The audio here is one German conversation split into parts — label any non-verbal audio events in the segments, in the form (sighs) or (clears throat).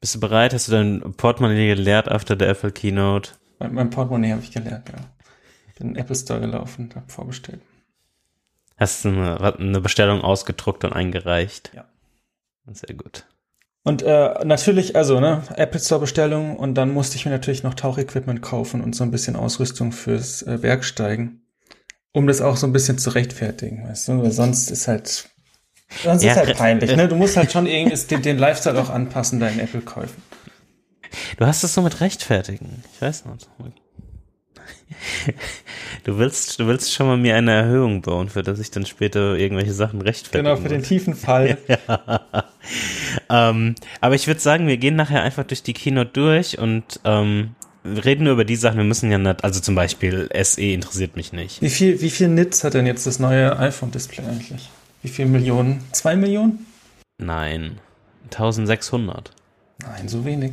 Bist du bereit? Hast du dein Portemonnaie geleert after der Apple Keynote? Mein, mein Portemonnaie habe ich geleert, ja. Bin in den Apple Store gelaufen, habe vorbestellt. Hast du eine, eine Bestellung ausgedruckt und eingereicht? Ja. Sehr gut. Und äh, natürlich, also, ne, Apple Store Bestellung und dann musste ich mir natürlich noch Tauchequipment kaufen und so ein bisschen Ausrüstung fürs äh, Bergsteigen, um das auch so ein bisschen zu rechtfertigen, weißt du, weil sonst ist halt, sonst Ja, ist halt peinlich, ne? Du musst halt schon irgendwie (laughs) den, den Lifestyle auch anpassen, deinen Apple-Käufen. Du hast es so mit rechtfertigen. Ich weiß nicht. Du willst, du willst schon mal mir eine Erhöhung bauen, für dass ich dann später irgendwelche Sachen rechtfertigen Genau, für den muss. tiefen Fall. (laughs) Ähm, aber ich würde sagen, wir gehen nachher einfach durch die Keynote durch und ähm, reden nur über die Sachen. Wir müssen ja nicht, also zum Beispiel SE interessiert mich nicht. Wie viel, wie viel Nits hat denn jetzt das neue iPhone-Display eigentlich? Wie viel Millionen? Zwei Millionen? Nein, 1600. Nein, so wenig.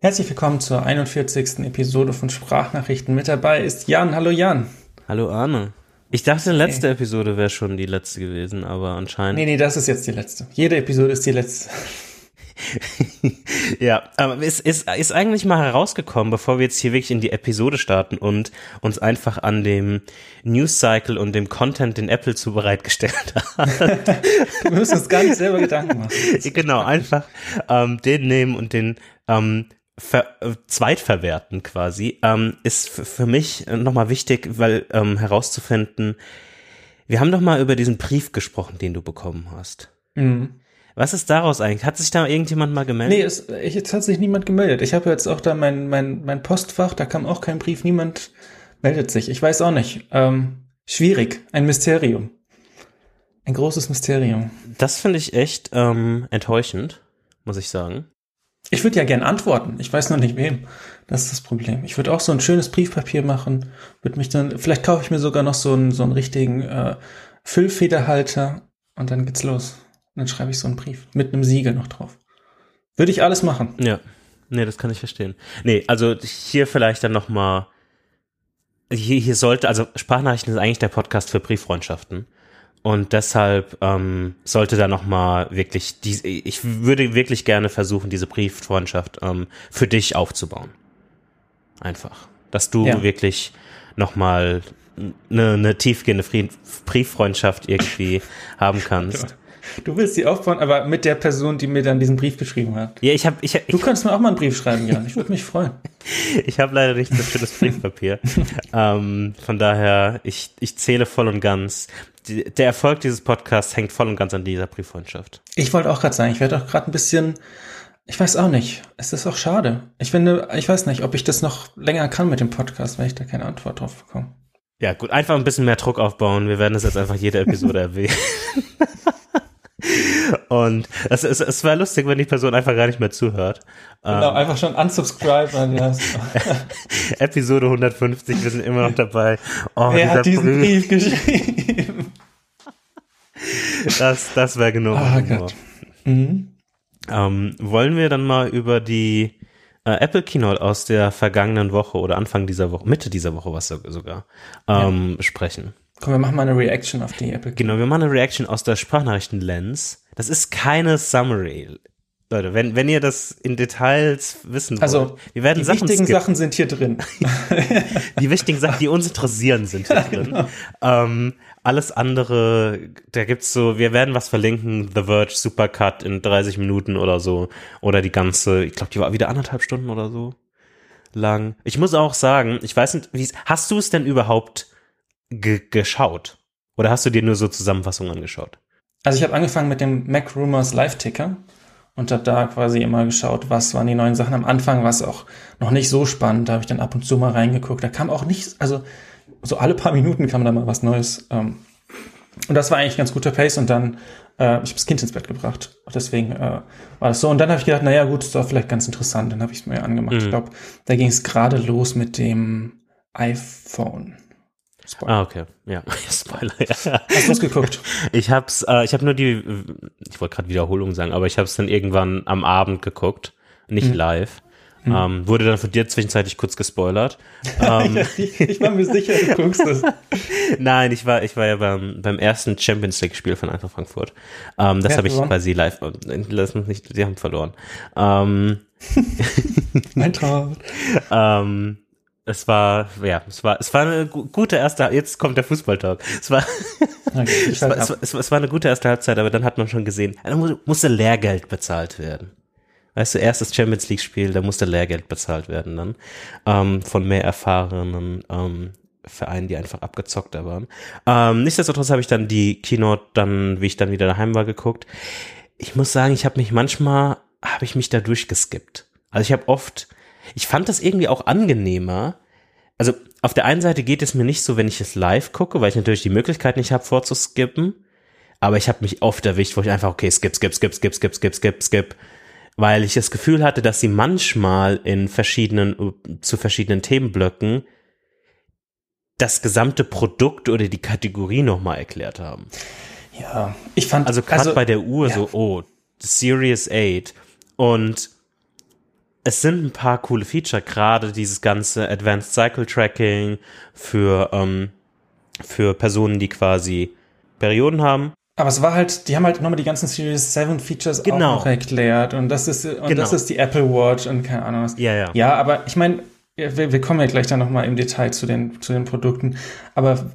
Herzlich willkommen zur 41. Episode von Sprachnachrichten. Mit dabei ist Jan. Hallo Jan. Hallo Arne. Ich dachte, letzte Episode wäre schon die letzte gewesen, aber anscheinend. Nee, nee, das ist jetzt die letzte. Jede Episode ist die letzte. (laughs) Ja, aber es ist, ist eigentlich mal herausgekommen, bevor wir jetzt hier wirklich in die Episode starten und uns einfach an dem News Cycle und dem Content, den Apple zu bereitgestellt (laughs) hat. Wir müssen uns gar nicht selber Gedanken machen. (laughs) genau, einfach ähm, den nehmen und den ähm, ver zweitverwerten quasi, ähm, ist für mich nochmal wichtig, weil ähm, herauszufinden, wir haben doch mal über diesen Brief gesprochen, den du bekommen hast. Mhm. Was ist daraus eigentlich? Hat sich da irgendjemand mal gemeldet? Nee, es, ich, jetzt hat sich niemand gemeldet. Ich habe jetzt auch da mein, mein, mein Postfach, da kam auch kein Brief, niemand meldet sich. Ich weiß auch nicht. Ähm, schwierig, ein Mysterium. Ein großes Mysterium. Das finde ich echt ähm, enttäuschend, muss ich sagen. Ich würde ja gern antworten. Ich weiß noch nicht wem. Das ist das Problem. Ich würde auch so ein schönes Briefpapier machen. Würde mich dann, vielleicht kaufe ich mir sogar noch so einen, so einen richtigen äh, Füllfederhalter und dann geht's los. Dann schreibe ich so einen Brief mit einem Siegel noch drauf. Würde ich alles machen. Ja, nee, das kann ich verstehen. Nee, also hier vielleicht dann nochmal, hier, hier sollte, also Sprachnachrichten ist eigentlich der Podcast für Brieffreundschaften. Und deshalb ähm, sollte da nochmal wirklich, die, ich würde wirklich gerne versuchen, diese Brieffreundschaft ähm, für dich aufzubauen. Einfach. Dass du Ja. wirklich nochmal eine, eine tiefgehende Brieffreundschaft irgendwie haben (laughs) kannst. Du willst sie aufbauen, aber mit der Person, die mir dann diesen Brief geschrieben hat. Ja, ich habe ich, Du ich, könntest mir auch mal einen Brief schreiben, Jan. Ich würde mich freuen. (laughs) Ich habe leider nicht so schönes Briefpapier. ähm, von daher, ich, ich zähle voll und ganz. Die, der Erfolg dieses Podcasts hängt voll und ganz an dieser Brieffreundschaft. Ich wollte auch gerade sagen, ich werde auch gerade ein bisschen, ich weiß auch nicht. Es ist auch schade. Ich finde, ich weiß nicht, ob ich das noch länger kann mit dem Podcast, weil ich da keine Antwort drauf bekomme. Ja, gut, einfach ein bisschen mehr Druck aufbauen. Wir werden das jetzt einfach jede Episode (laughs) erwähnen. Und es, es, es wäre lustig, wenn die Person einfach gar nicht mehr zuhört. Genau, Ähm, einfach schon unsubscribe. Ja. (laughs) Episode 150, wir sind immer noch dabei. Oh, Wer hat diesen Brief, Brief geschrieben? das, das wäre genug. Oh. Gott. Mhm. Ähm, wollen wir dann mal über die äh, Apple Keynote aus der vergangenen Woche oder Anfang dieser Woche, Mitte dieser Woche was so, sogar, ähm, sprechen? Komm, wir machen mal eine Reaction auf die Apple. Genau, wir machen eine Reaction aus der Sprachnachrichten-Lens. Das ist keine Summary. Leute, wenn, wenn ihr das in Details wissen wollt, Also, wir werden Die Sachen wichtigen skippen. Sachen sind hier drin. (laughs) Die wichtigen Sachen, die uns interessieren, sind hier drin. genau. ähm, alles andere, da gibt's so, wir werden was verlinken, The Verge Supercut in 30 Minuten oder so. Oder die ganze, ich glaube, die war wieder anderthalb Stunden oder so lang. Ich muss auch sagen, ich weiß nicht, wie hast du es denn überhaupt ge geschaut? Oder hast du dir nur so Zusammenfassungen angeschaut? Also ich habe angefangen mit dem Mac Rumors Live-Ticker und habe da quasi immer geschaut, was waren die neuen Sachen. Am Anfang war es auch noch nicht so spannend, da habe ich dann ab und zu mal reingeguckt. Da kam auch nicht, also so alle paar Minuten kam da mal was Neues. Ähm, und das war eigentlich ganz guter Pace und dann, äh, ich habe das Kind ins Bett gebracht. Deswegen äh, war das so. Und dann habe ich gedacht, naja gut, ist doch vielleicht ganz interessant. Dann habe ich es mir angemacht. Ich glaube, da ging es gerade los mit dem iPhone. Spoiler. Ah, okay. Ja, (laughs) Spoiler. Ja. Hast du es geguckt? Ich hab's, äh, ich habe nur die, ich wollte gerade Wiederholung sagen, aber ich habe es dann irgendwann am Abend geguckt, nicht live. Mhm. Ähm, wurde dann von dir zwischenzeitlich kurz gespoilert. (laughs) ähm, ich, ich, war mir sicher, du guckst es. (laughs) Nein, ich war, ich war ja beim, beim ersten Champions League Spiel von Eintracht Frankfurt. Ähm, das habe ich quasi live, äh, lass mich nicht, sie haben verloren. Ähm, Eintracht. ähm, es war, ja, es war, es war eine gute erste, jetzt kommt der Fußballtalk. Es war, (laughs) okay, es, war es, war, es, war eine gute erste Halbzeit, aber dann hat man schon gesehen, da musste Lehrgeld bezahlt werden. Weißt du, erstes Champions League Spiel, da musste Lehrgeld bezahlt werden dann, ähm, von mehr erfahrenen, ähm, Vereinen, die einfach abgezockter waren. Ähm, nichtsdestotrotz habe ich dann die Keynote dann, wie ich dann wieder daheim war, geguckt. Ich muss sagen, ich habe mich manchmal, habe ich mich da durchgeskippt. Also ich habe oft, ich fand das irgendwie auch angenehmer. Also auf der einen Seite geht es mir nicht so, wenn ich es live gucke, weil ich natürlich die Möglichkeit nicht habe, vorzuskippen. Aber ich habe mich oft erwischt, wo ich einfach, okay, skip, skip, skip, skip, skip, skip, skip, skip. Weil ich das Gefühl hatte, dass sie manchmal in verschiedenen, zu verschiedenen Themenblöcken das gesamte Produkt oder die Kategorie nochmal erklärt haben. Ja, ich fand. Also gerade also, bei der Uhr ja. so, oh, Series 8 und es sind ein paar coole Feature, gerade dieses ganze Advanced Cycle Tracking für, ähm, für Personen, die quasi Perioden haben. Aber es war halt, die haben halt nochmal die ganzen Series 7 Features genau. auch noch erklärt und das ist, und genau. das ist die Apple Watch und keine Ahnung was. Ja, ja. Ja, aber ich meine, wir, wir kommen ja gleich dann nochmal im Detail zu den, zu den Produkten, aber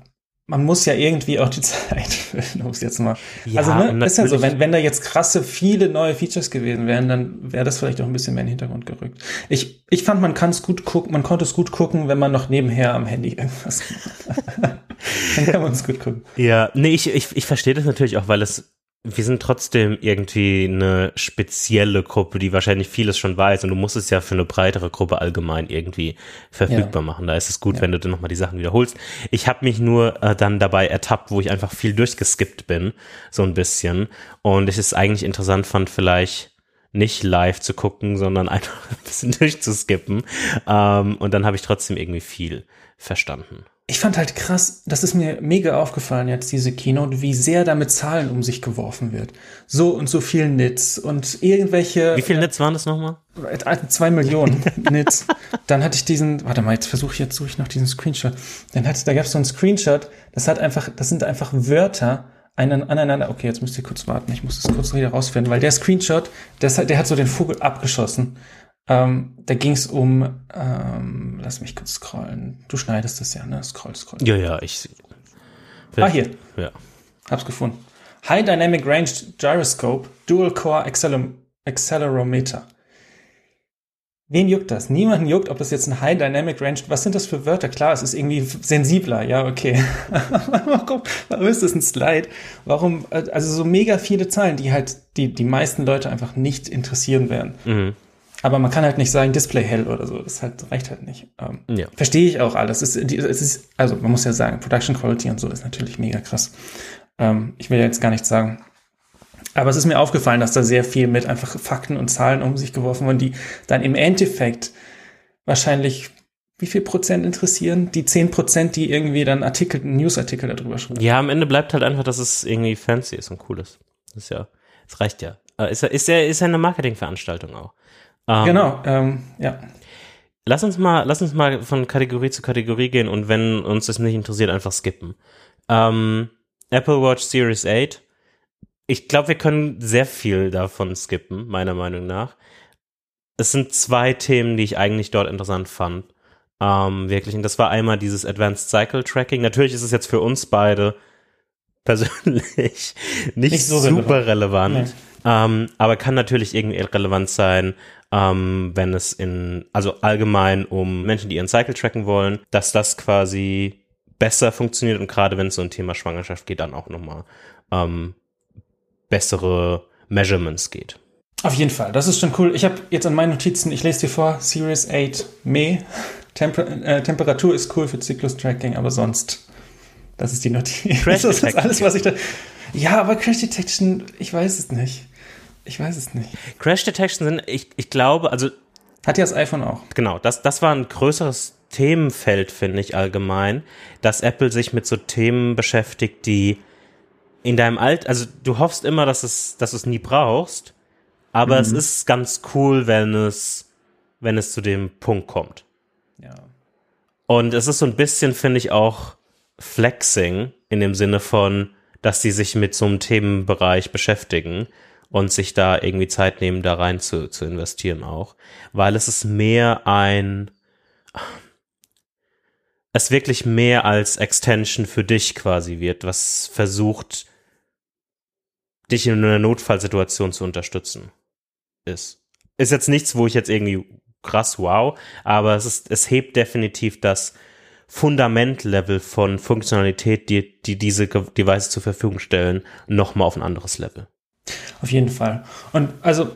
man muss ja irgendwie auch die (laughs) Zeit füllen, um es jetzt mal. Ja, also, ne, ist ja so, wenn, wenn da jetzt krasse viele neue Features gewesen wären, dann wäre das vielleicht auch ein bisschen mehr in den Hintergrund gerückt. Ich, ich fand, man kann es gut gucken, man konnte es gut gucken, wenn man noch nebenher am Handy irgendwas macht. (laughs) dann kann man es gut gucken. Ja, nee, ich, ich, ich verstehe das natürlich auch, weil es wir sind trotzdem irgendwie eine spezielle Gruppe, die wahrscheinlich vieles schon weiß und du musst es ja für eine breitere Gruppe allgemein irgendwie verfügbar ja. machen. Da ist es gut, ja. wenn du dann nochmal die Sachen wiederholst. Ich habe mich nur äh, dann dabei ertappt, wo ich einfach viel durchgeskippt bin, so ein bisschen. Und ich es eigentlich interessant fand, vielleicht nicht live zu gucken, sondern (laughs) einfach ein bisschen durchzuskippen. Ähm, und dann habe ich trotzdem irgendwie viel verstanden ich fand halt krass, das ist mir mega aufgefallen jetzt, diese Keynote, wie sehr da mit Zahlen um sich geworfen wird. So und so viel Nits und irgendwelche. Wie viel Nits waren das nochmal? Äh, zwei Millionen (laughs) Nits. Dann hatte ich diesen, warte mal, jetzt versuche ich jetzt suche ich noch diesen Screenshot. Dann hatte, da gab es so einen Screenshot, das hat einfach, das sind einfach Wörter aneinander. Okay, jetzt müsst ihr kurz warten, ich muss das kurz wieder rausfinden, weil der Screenshot, der, der hat so den Vogel abgeschossen. Ähm, da ging es um, ähm, lass mich kurz scrollen. Du schneidest das ja, ne? Scroll, scroll. Ja, ja, ich. Ah, hier. Ja. Hab's gefunden. High Dynamic Range Gyroscope, Dual Core Acceler Accelerometer. Wen juckt das? Niemanden juckt, ob das jetzt ein High Dynamic Range, was sind das für Wörter? Klar, es ist irgendwie sensibler, ja, okay. (laughs) warum, warum ist das ein Slide? Warum, also so mega viele Zahlen, die halt die, die meisten Leute einfach nicht interessieren werden. Mhm. Aber man kann halt nicht sagen, Display hell oder so. Das halt, reicht halt nicht. Ähm, ja. Verstehe ich auch alles. Es ist, es ist, also man muss ja sagen, Production Quality und so ist natürlich mega krass. Ähm, ich will ja jetzt gar nichts sagen. Aber es ist mir aufgefallen, dass da sehr viel mit einfach Fakten und Zahlen um sich geworfen wurden, die dann im Endeffekt wahrscheinlich wie viel Prozent interessieren? Die zehn Prozent, die irgendwie dann Artikel, Newsartikel darüber schreiben. Ja, am Ende bleibt halt einfach, dass es irgendwie fancy ist und cool ist. Das ist ja, es reicht ja. Äh, ist ja, ist ja, ist ja eine Marketingveranstaltung auch. Ähm, genau, ähm, ja. Lass uns mal, lass uns mal von Kategorie zu Kategorie gehen und wenn uns das nicht interessiert, einfach skippen. Ähm, Apple Watch Series 8. Ich glaube, wir können sehr viel davon skippen, meiner Meinung nach. Es sind zwei Themen, die ich eigentlich dort interessant fand. Ähm, wirklich. Und das war einmal dieses Advanced Cycle Tracking. Natürlich ist es jetzt für uns beide persönlich (laughs) nicht, nicht so super relevant. relevant. Nee. Ähm, aber kann natürlich irgendwie relevant sein, ähm, wenn es in, also allgemein um Menschen, die ihren Cycle tracken wollen, dass das quasi besser funktioniert und gerade wenn es so ein Thema Schwangerschaft geht, dann auch nochmal ähm, bessere Measurements geht. Auf jeden Fall, das ist schon cool. Ich habe jetzt an meinen Notizen, ich lese dir vor, Series 8 May. Temper äh, Temperatur ist cool für Zyklus-Tracking, aber sonst, das ist die Notiz. Crash (laughs) das ist alles, was ich da. Ja, aber Crash Detection, ich weiß es nicht. Ich weiß es nicht. Crash Detection sind, ich, ich glaube, also. Hat ja das iPhone auch. Genau, das, das war ein größeres Themenfeld, finde ich allgemein, dass Apple sich mit so Themen beschäftigt, die in deinem Alt, also du hoffst immer, dass es, dass du es nie brauchst, aber mhm. es ist ganz cool, wenn es, wenn es zu dem Punkt kommt. Ja. Und es ist so ein bisschen, finde ich, auch Flexing in dem Sinne von, dass sie sich mit so einem Themenbereich beschäftigen und sich da irgendwie Zeit nehmen, da rein zu, zu investieren auch. Weil es ist mehr ein, es wirklich mehr als Extension für dich quasi wird, was versucht, dich in einer Notfallsituation zu unterstützen, ist. Ist jetzt nichts, wo ich jetzt irgendwie krass wow, aber es ist, es hebt definitiv das Fundamentlevel von Funktionalität, die, die diese Devices zur Verfügung stellen, nochmal auf ein anderes Level. Auf jeden Fall. Und also,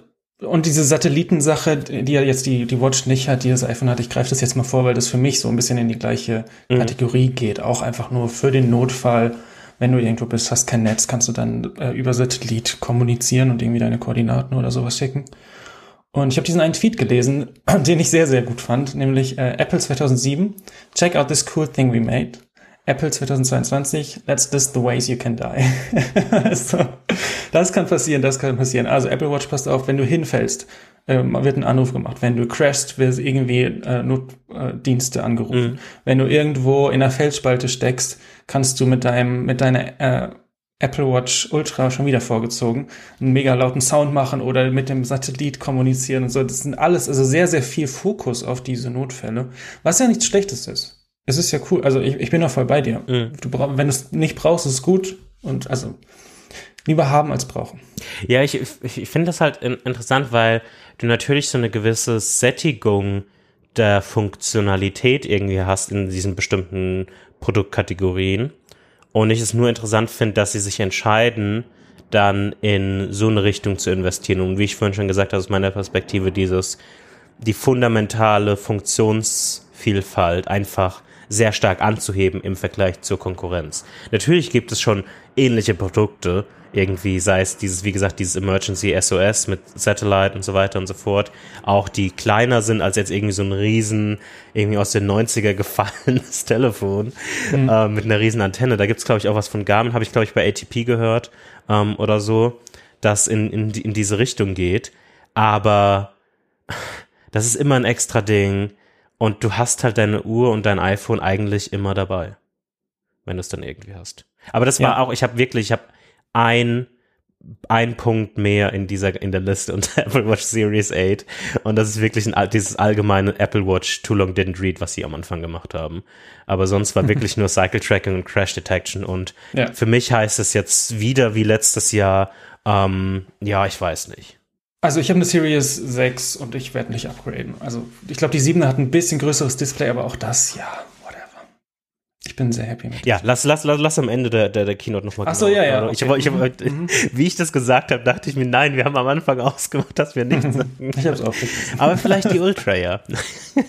und diese Satellitensache, die ja jetzt die, die Watch nicht hat, die das iPhone hat, ich greife das jetzt mal vor, weil das für mich so ein bisschen in die gleiche mhm. Kategorie geht. Auch einfach nur für den Notfall, wenn du irgendwo bist, hast kein Netz, kannst du dann äh, über Satellit kommunizieren und irgendwie deine Koordinaten oder sowas schicken. Und ich habe diesen einen Tweet gelesen, (clears throat) den ich sehr, sehr gut fand, nämlich äh, Apple 2007, check out this cool thing we made. Apple 2022, that's this the ways you can die. (laughs) so, das kann passieren, das kann passieren. Also Apple Watch, passt auf, wenn du hinfällst, äh, wird ein Anruf gemacht. Wenn du crashst, wird irgendwie äh, Notdienste angerufen. Mhm. Wenn du irgendwo in einer Felsspalte steckst, kannst du mit deinem, mit deiner äh, Apple Watch Ultra schon wieder vorgezogen, einen mega lauten Sound machen oder mit dem Satellit kommunizieren und so. Das sind alles, also sehr, sehr viel Fokus auf diese Notfälle, was ja nichts Schlechtes ist. Es ist ja cool, also ich, ich bin auch voll bei dir. Mhm. Du brauch, wenn du es nicht brauchst, ist es gut und also lieber haben als brauchen. Ja, ich, ich, finde das halt in, interessant, weil du natürlich so eine gewisse Sättigung der Funktionalität irgendwie hast in diesen bestimmten Produktkategorien und ich es nur interessant finde, dass sie sich entscheiden, dann in so eine Richtung zu investieren. Und wie ich vorhin schon gesagt habe, aus meiner Perspektive dieses, die fundamentale Funktionsvielfalt einfach sehr stark anzuheben im Vergleich zur Konkurrenz. Natürlich gibt es schon ähnliche Produkte, irgendwie, sei es dieses, wie gesagt, dieses Emergency SOS mit Satellite und so weiter und so fort, auch die kleiner sind als jetzt irgendwie so ein riesen, irgendwie aus den 90er gefallenes (laughs) Telefon mhm. äh, mit einer riesen Antenne. Da gibt's glaube ich, auch was von Garmin, habe ich, glaube ich, bei ATP gehört ähm, oder so, das in, in, in diese Richtung geht. Aber das ist immer ein extra Ding und du hast halt deine Uhr und dein iPhone eigentlich immer dabei, wenn du es dann irgendwie hast. Aber das war ja. auch, ich habe wirklich, ich habe ein ein Punkt mehr in dieser in der Liste unter (laughs) Apple Watch Series 8 und das ist wirklich ein, dieses allgemeine Apple Watch Too Long Didn't Read, was sie am Anfang gemacht haben. Aber sonst war (laughs) wirklich nur Cycle Tracking und Crash Detection und ja. für mich heißt es jetzt wieder wie letztes Jahr, ähm, ja, ich weiß nicht. Also ich habe eine Series 6 und ich werde nicht upgraden. Also ich glaube, die 7 hat ein bisschen größeres Display, aber auch das, ja, ich bin sehr happy mit. Ja, lass, lass, lass, lass am Ende der, der, der Keynote nochmal. Ach so, genau. ja, ja. Okay. Ich, ich, ich, mhm. Wie ich das gesagt habe, dachte ich mir, nein, wir haben am Anfang (laughs) ausgemacht, dass wir nichts sagen. Ich hab's auch Aber vielleicht die Ultra, ja.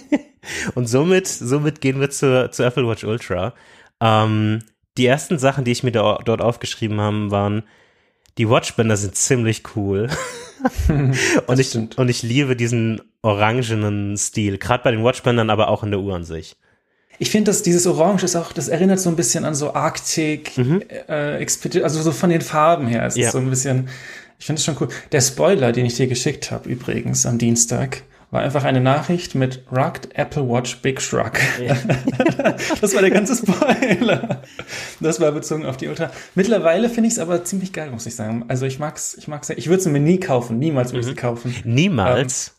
(laughs) Und somit, somit gehen wir zur, zur Apple Watch Ultra. Ähm, die ersten Sachen, die ich mir da, dort aufgeschrieben habe, waren, die Watchbänder sind ziemlich cool. (laughs) und, ich, und ich liebe diesen orangenen Stil, gerade bei den Watchbändern, aber auch in der Uhr an sich. Ich finde, dass dieses Orange ist auch, das erinnert so ein bisschen an so Arktik, mhm. äh, also so von den Farben her. Es ja. ist so ein bisschen, ich finde es schon cool. Der Spoiler, den ich dir geschickt habe, übrigens am Dienstag, war einfach eine Nachricht mit Rugged Apple Watch Big Shrug. (laughs) Ja. das war der ganze Spoiler. Das war bezogen auf die Ultra. Mittlerweile finde ich es aber ziemlich geil, muss ich sagen. Also ich mag's, ich mag's. Ich würde es mir nie kaufen, niemals würde ich mhm. sie kaufen. Niemals. Ähm,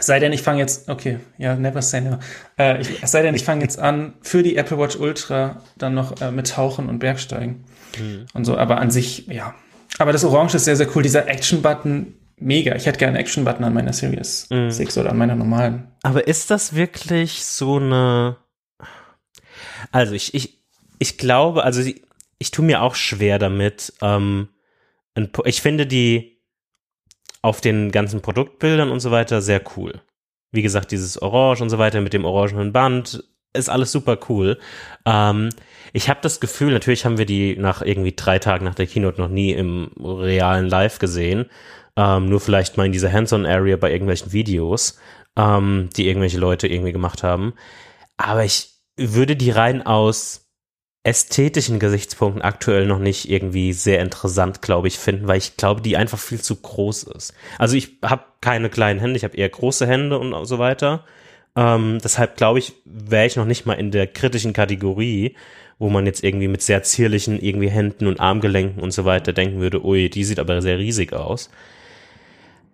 sei denn, ich fange jetzt, okay, ja, never say never. Äh, ich, es sei denn, ich fange jetzt an, für die Apple Watch Ultra dann noch äh, mit Tauchen und Bergsteigen mhm. und so, aber an sich, ja. Aber das Orange ist sehr, sehr cool. Dieser Action-Button, mega. Ich hätte gerne einen Action-Button an meiner Series mhm. 6 oder an meiner normalen. Aber ist das wirklich so eine, also ich, ich, ich glaube, also ich, ich tue mir auch schwer damit, ähm, ich finde die, auf den ganzen Produktbildern und so weiter sehr cool. Wie gesagt, dieses Orange und so weiter mit dem orangenen Band ist alles super cool. Ähm, ich habe das Gefühl, natürlich haben wir die nach irgendwie drei Tagen nach der Keynote noch nie im realen Live gesehen. Ähm, nur vielleicht mal in dieser Hands-on-Area bei irgendwelchen Videos, ähm, die irgendwelche Leute irgendwie gemacht haben. Aber ich würde die rein aus ästhetischen Gesichtspunkten aktuell noch nicht irgendwie sehr interessant, glaube ich, finden, weil ich glaube, die einfach viel zu groß ist. Also ich habe keine kleinen Hände, ich habe eher große Hände und so weiter. Ähm, deshalb glaube ich, wäre ich noch nicht mal in der kritischen Kategorie, wo man jetzt irgendwie mit sehr zierlichen irgendwie Händen und Armgelenken und so weiter denken würde, ui, die sieht aber sehr riesig aus.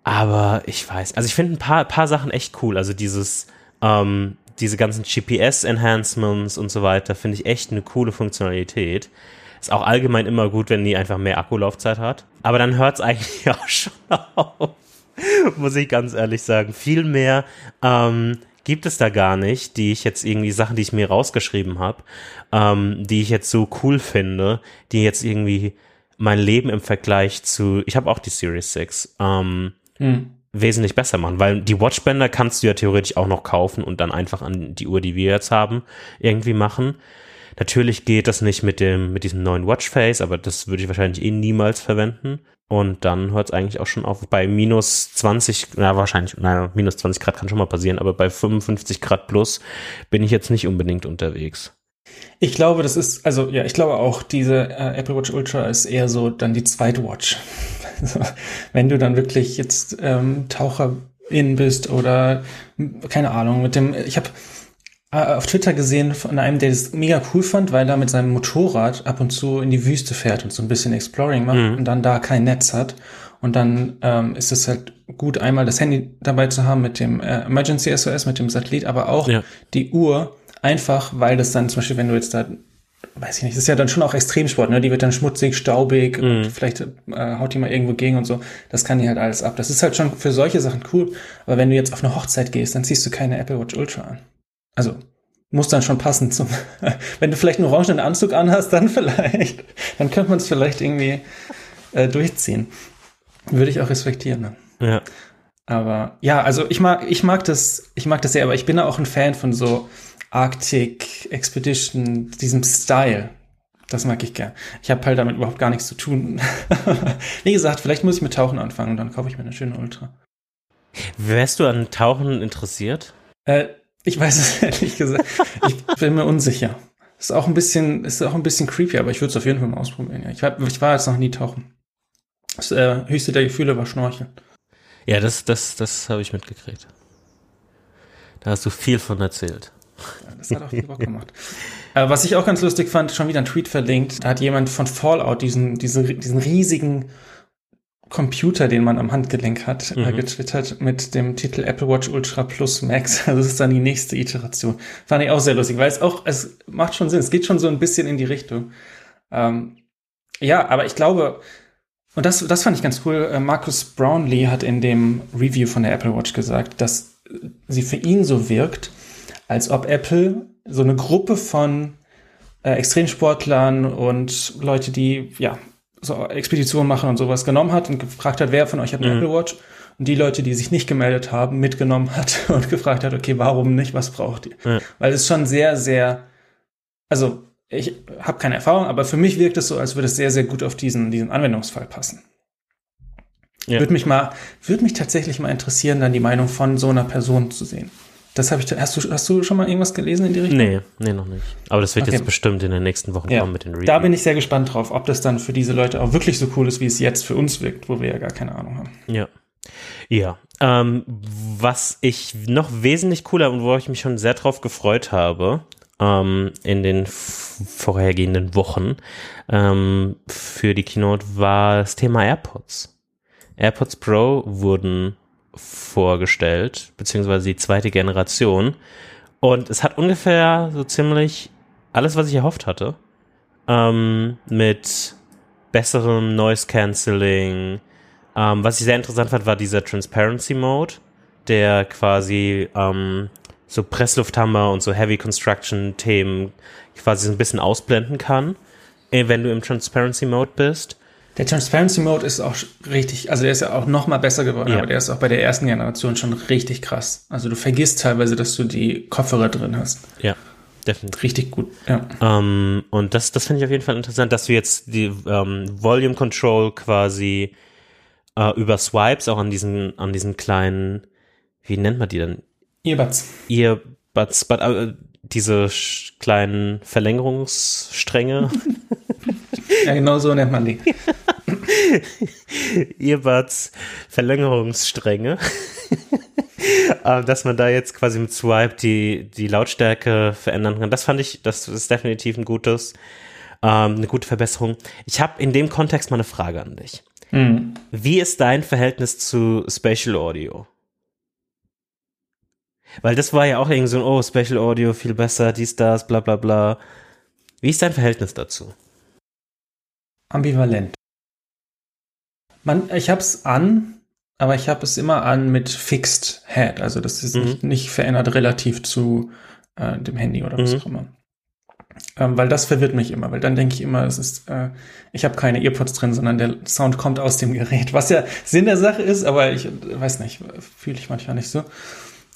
Aber ich weiß, also ich finde ein paar, paar Sachen echt cool. Also dieses, ähm, diese ganzen GPS-Enhancements und so weiter finde ich echt eine coole Funktionalität. Ist auch allgemein immer gut, wenn die einfach mehr Akkulaufzeit hat. Aber dann hört es (laughs) eigentlich auch schon auf. Muss ich ganz ehrlich sagen. Viel mehr ähm, gibt es da gar nicht, die ich jetzt irgendwie Sachen, die ich mir rausgeschrieben habe, ähm, die ich jetzt so cool finde, die jetzt irgendwie mein Leben im Vergleich zu, ich habe auch die Series 6, ähm, hm wesentlich besser machen, weil die Watchbänder kannst du ja theoretisch auch noch kaufen und dann einfach an die Uhr, die wir jetzt haben, irgendwie machen. Natürlich geht das nicht mit dem, mit diesem neuen Watchface, aber das würde ich wahrscheinlich eh niemals verwenden. Und dann hört es eigentlich auch schon auf. Bei minus 20, na wahrscheinlich, naja, minus 20 Grad kann schon mal passieren, aber bei 55 Grad plus bin ich jetzt nicht unbedingt unterwegs. Ich glaube, das ist, also ja, ich glaube auch, diese äh, Apple Watch Ultra ist eher so dann die zweite Watch. (laughs) Also, wenn du dann wirklich jetzt ähm, Taucherin bist oder keine Ahnung, mit dem, ich habe äh, auf Twitter gesehen von einem, der das mega cool fand, weil er mit seinem Motorrad ab und zu in die Wüste fährt und so ein bisschen Exploring macht mhm. und dann da kein Netz hat. Und dann ähm, ist es halt gut, einmal das Handy dabei zu haben mit dem äh, Emergency SOS, mit dem Satellit, aber auch ja. die Uhr, Einfach, weil das dann zum Beispiel, wenn du jetzt da, weiß ich nicht, das ist ja dann schon auch Extremsport, ne? Die wird dann schmutzig, staubig mhm. und vielleicht äh, haut die mal irgendwo gegen und so. Das kann die halt alles ab. Das ist halt schon für solche Sachen cool. Aber wenn du jetzt auf eine Hochzeit gehst, dann ziehst du keine Apple Watch Ultra an. Also, muss dann schon passen zum, (laughs) wenn du vielleicht einen orangenen Anzug anhast, dann vielleicht, dann könnte man es vielleicht irgendwie äh, durchziehen. Würde ich auch respektieren. Ne? Ja. Aber ja, also ich mag, ich mag das, ich mag das sehr, aber ich bin auch ein Fan von so, Arctic Expedition, diesem Style. Das mag ich gern. Ich habe halt damit überhaupt gar nichts zu tun. (laughs) Wie gesagt, vielleicht muss ich mit Tauchen anfangen und dann kaufe ich mir eine schöne Ultra. Wärst du an Tauchen interessiert? Äh, ich weiß es (laughs) ehrlich gesagt. ich bin mir unsicher. Ist auch ein bisschen, ist auch ein bisschen creepy, aber ich würde es auf jeden Fall mal ausprobieren. Ja. Ich, hab, ich war jetzt noch nie tauchen. Das äh, höchste der Gefühle war Schnorcheln. Ja, das, das, das habe ich mitgekriegt. Da hast du viel von erzählt. Das hat auch viel Bock gemacht. (laughs) äh, was ich auch ganz lustig fand, schon wieder ein Tweet verlinkt, da hat jemand von Fallout diesen, diesen, diesen riesigen Computer, den man am Handgelenk hat, äh, mhm. äh, getwittert mit dem Titel Apple Watch Ultra Plus Max. (laughs) Also das ist dann die nächste Iteration. Fand ich auch sehr lustig, weil es auch, es macht schon Sinn. Es geht schon so ein bisschen in die Richtung. Ähm, ja, aber ich glaube, und das, das fand ich ganz cool. Äh, Marcus Brownlee hat in dem Review von der Apple Watch gesagt, dass sie für ihn so wirkt, als ob Apple so eine Gruppe von äh, Extremsportlern und Leute, die ja so Expeditionen machen und sowas genommen hat und gefragt hat, wer von euch hat eine mhm. Apple Watch? Und die Leute, die sich nicht gemeldet haben, mitgenommen hat (laughs) und gefragt hat, okay, warum nicht, was braucht ihr? Mhm. Weil es schon sehr, sehr, also ich habe keine Erfahrung, aber für mich wirkt es so, als würde es sehr, sehr gut auf diesen, diesen Anwendungsfall passen. Ja. Würde mich mal, würde mich tatsächlich mal interessieren, dann die Meinung von so einer Person zu sehen. Das habe ich. Hast du, hast du schon mal irgendwas gelesen in die Richtung? Nee, nee, noch nicht. Aber das wird okay. jetzt bestimmt in den nächsten Wochen ja. kommen mit den Reviews. Da bin ich sehr gespannt drauf, ob das dann für diese Leute auch wirklich so cool ist, wie es jetzt für uns wirkt, wo wir ja gar keine Ahnung haben. Ja. Ja. Ähm, was ich noch wesentlich cooler und wo ich mich schon sehr drauf gefreut habe, ähm, in den vorhergehenden Wochen ähm, für die Keynote war das Thema AirPods. AirPods Pro wurden vorgestellt, beziehungsweise die zweite Generation. Und es hat ungefähr so ziemlich alles, was ich erhofft hatte. Ähm, mit besserem Noise Cancelling. Ähm, was ich sehr interessant fand, war dieser Transparency Mode, der quasi ähm, so Presslufthammer und so Heavy Construction Themen quasi so ein bisschen ausblenden kann, äh, wenn du im Transparency Mode bist. Der Transparency Mode ist auch richtig, also der ist ja auch noch mal besser geworden, ja. aber der ist auch bei der ersten Generation schon richtig krass. Also du vergisst teilweise, dass du die Kopfhörer drin hast. Ja, definitiv. Richtig gut, ja. Ähm, und das, das finde ich auf jeden Fall interessant, dass du jetzt die ähm, Volume Control quasi äh, über Swipes auch an diesen, an diesen kleinen, wie nennt man die dann? Earbuds. Earbuds, but, äh, diese kleinen Verlängerungsstränge, (laughs) Ja, genau so nennt man die. (laughs) (laughs) Earbuds Verlängerungsstränge, (laughs) äh, dass man da jetzt quasi mit Swipe die, die Lautstärke verändern kann. Das fand ich, das ist definitiv ein gutes, ähm, eine gute Verbesserung. Ich habe in dem Kontext mal eine Frage an dich. Hm. Wie ist dein Verhältnis zu Spatial Audio? Weil das war ja auch irgendwie so ein, oh, Spatial Audio viel besser, dies, das, bla bla bla. Wie ist dein Verhältnis dazu? Ambivalent. Man, ich hab's an, aber ich habe es immer an mit Fixed Head. Also das ist Mhm. nicht, nicht verändert relativ zu äh, dem Handy oder was Mhm. auch immer. Ähm, weil das verwirrt mich immer, weil dann denke ich immer, es ist, äh, ich habe keine Earpods drin, sondern der Sound kommt aus dem Gerät, was ja Sinn der Sache ist, aber ich äh, weiß nicht, fühle ich manchmal nicht so.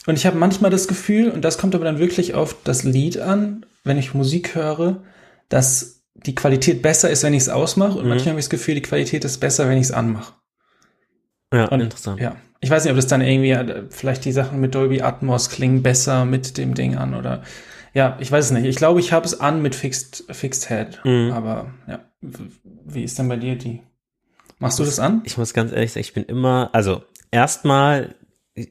Und ich habe manchmal das Gefühl, und das kommt aber dann wirklich auf das Lied an, wenn ich Musik höre, dass die Qualität besser ist, wenn ich es ausmache, und Mhm. manchmal habe ich das Gefühl, die Qualität ist besser, wenn ich es anmache. Ja, Und, interessant. Ja. Ich weiß nicht, ob das dann irgendwie, äh, vielleicht die Sachen mit Dolby Atmos klingen besser mit dem Ding an oder, ja, ich weiß es nicht. Ich glaube, ich habe es an mit Fixed, Fixed Head. Mhm. Aber, ja. Wie ist denn bei dir die? Machst du das an? Ich muss ganz ehrlich sagen, ich bin immer, also erstmal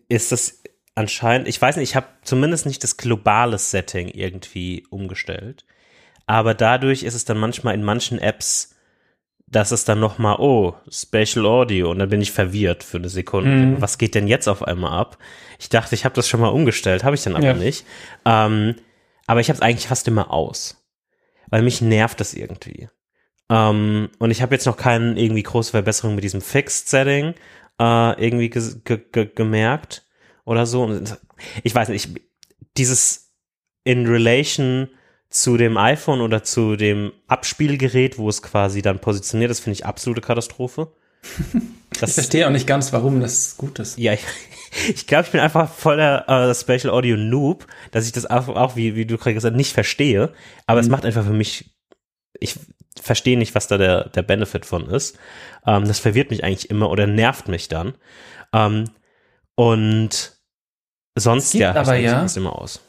ist das anscheinend, ich weiß nicht, ich habe zumindest nicht das globale Setting irgendwie umgestellt, aber dadurch ist es dann manchmal in manchen Apps, dass es dann noch mal, oh, Spatial Audio und dann bin ich verwirrt für eine Sekunde. Mhm. Was geht denn jetzt auf einmal ab? Ich dachte, ich habe das schon mal umgestellt, habe ich dann aber Ja. nicht. Ähm, aber ich habe es eigentlich fast immer aus, weil mich nervt das irgendwie. Ähm, und ich habe jetzt noch keine irgendwie große Verbesserung mit diesem Fixed Setting äh, irgendwie ge ge ge gemerkt oder so. Und ich weiß nicht, ich, dieses in Relation zu dem iPhone oder zu dem Abspielgerät, wo es quasi dann positioniert ist, finde ich absolute Katastrophe. (laughs) Ich Das, verstehe auch nicht ganz, warum das gut ist. ja, (laughs) ich, ich glaube, ich bin einfach voller äh, Spatial Audio Noob, dass ich das auch, auch wie, wie du gerade gesagt hast, nicht verstehe. Aber es Mhm. macht einfach für mich, ich verstehe nicht, was da der, der Benefit von ist. Ähm, das verwirrt mich eigentlich immer oder nervt mich dann. Ähm, und sonst Es ja, ich aber eigentlich ja- alles immer aus.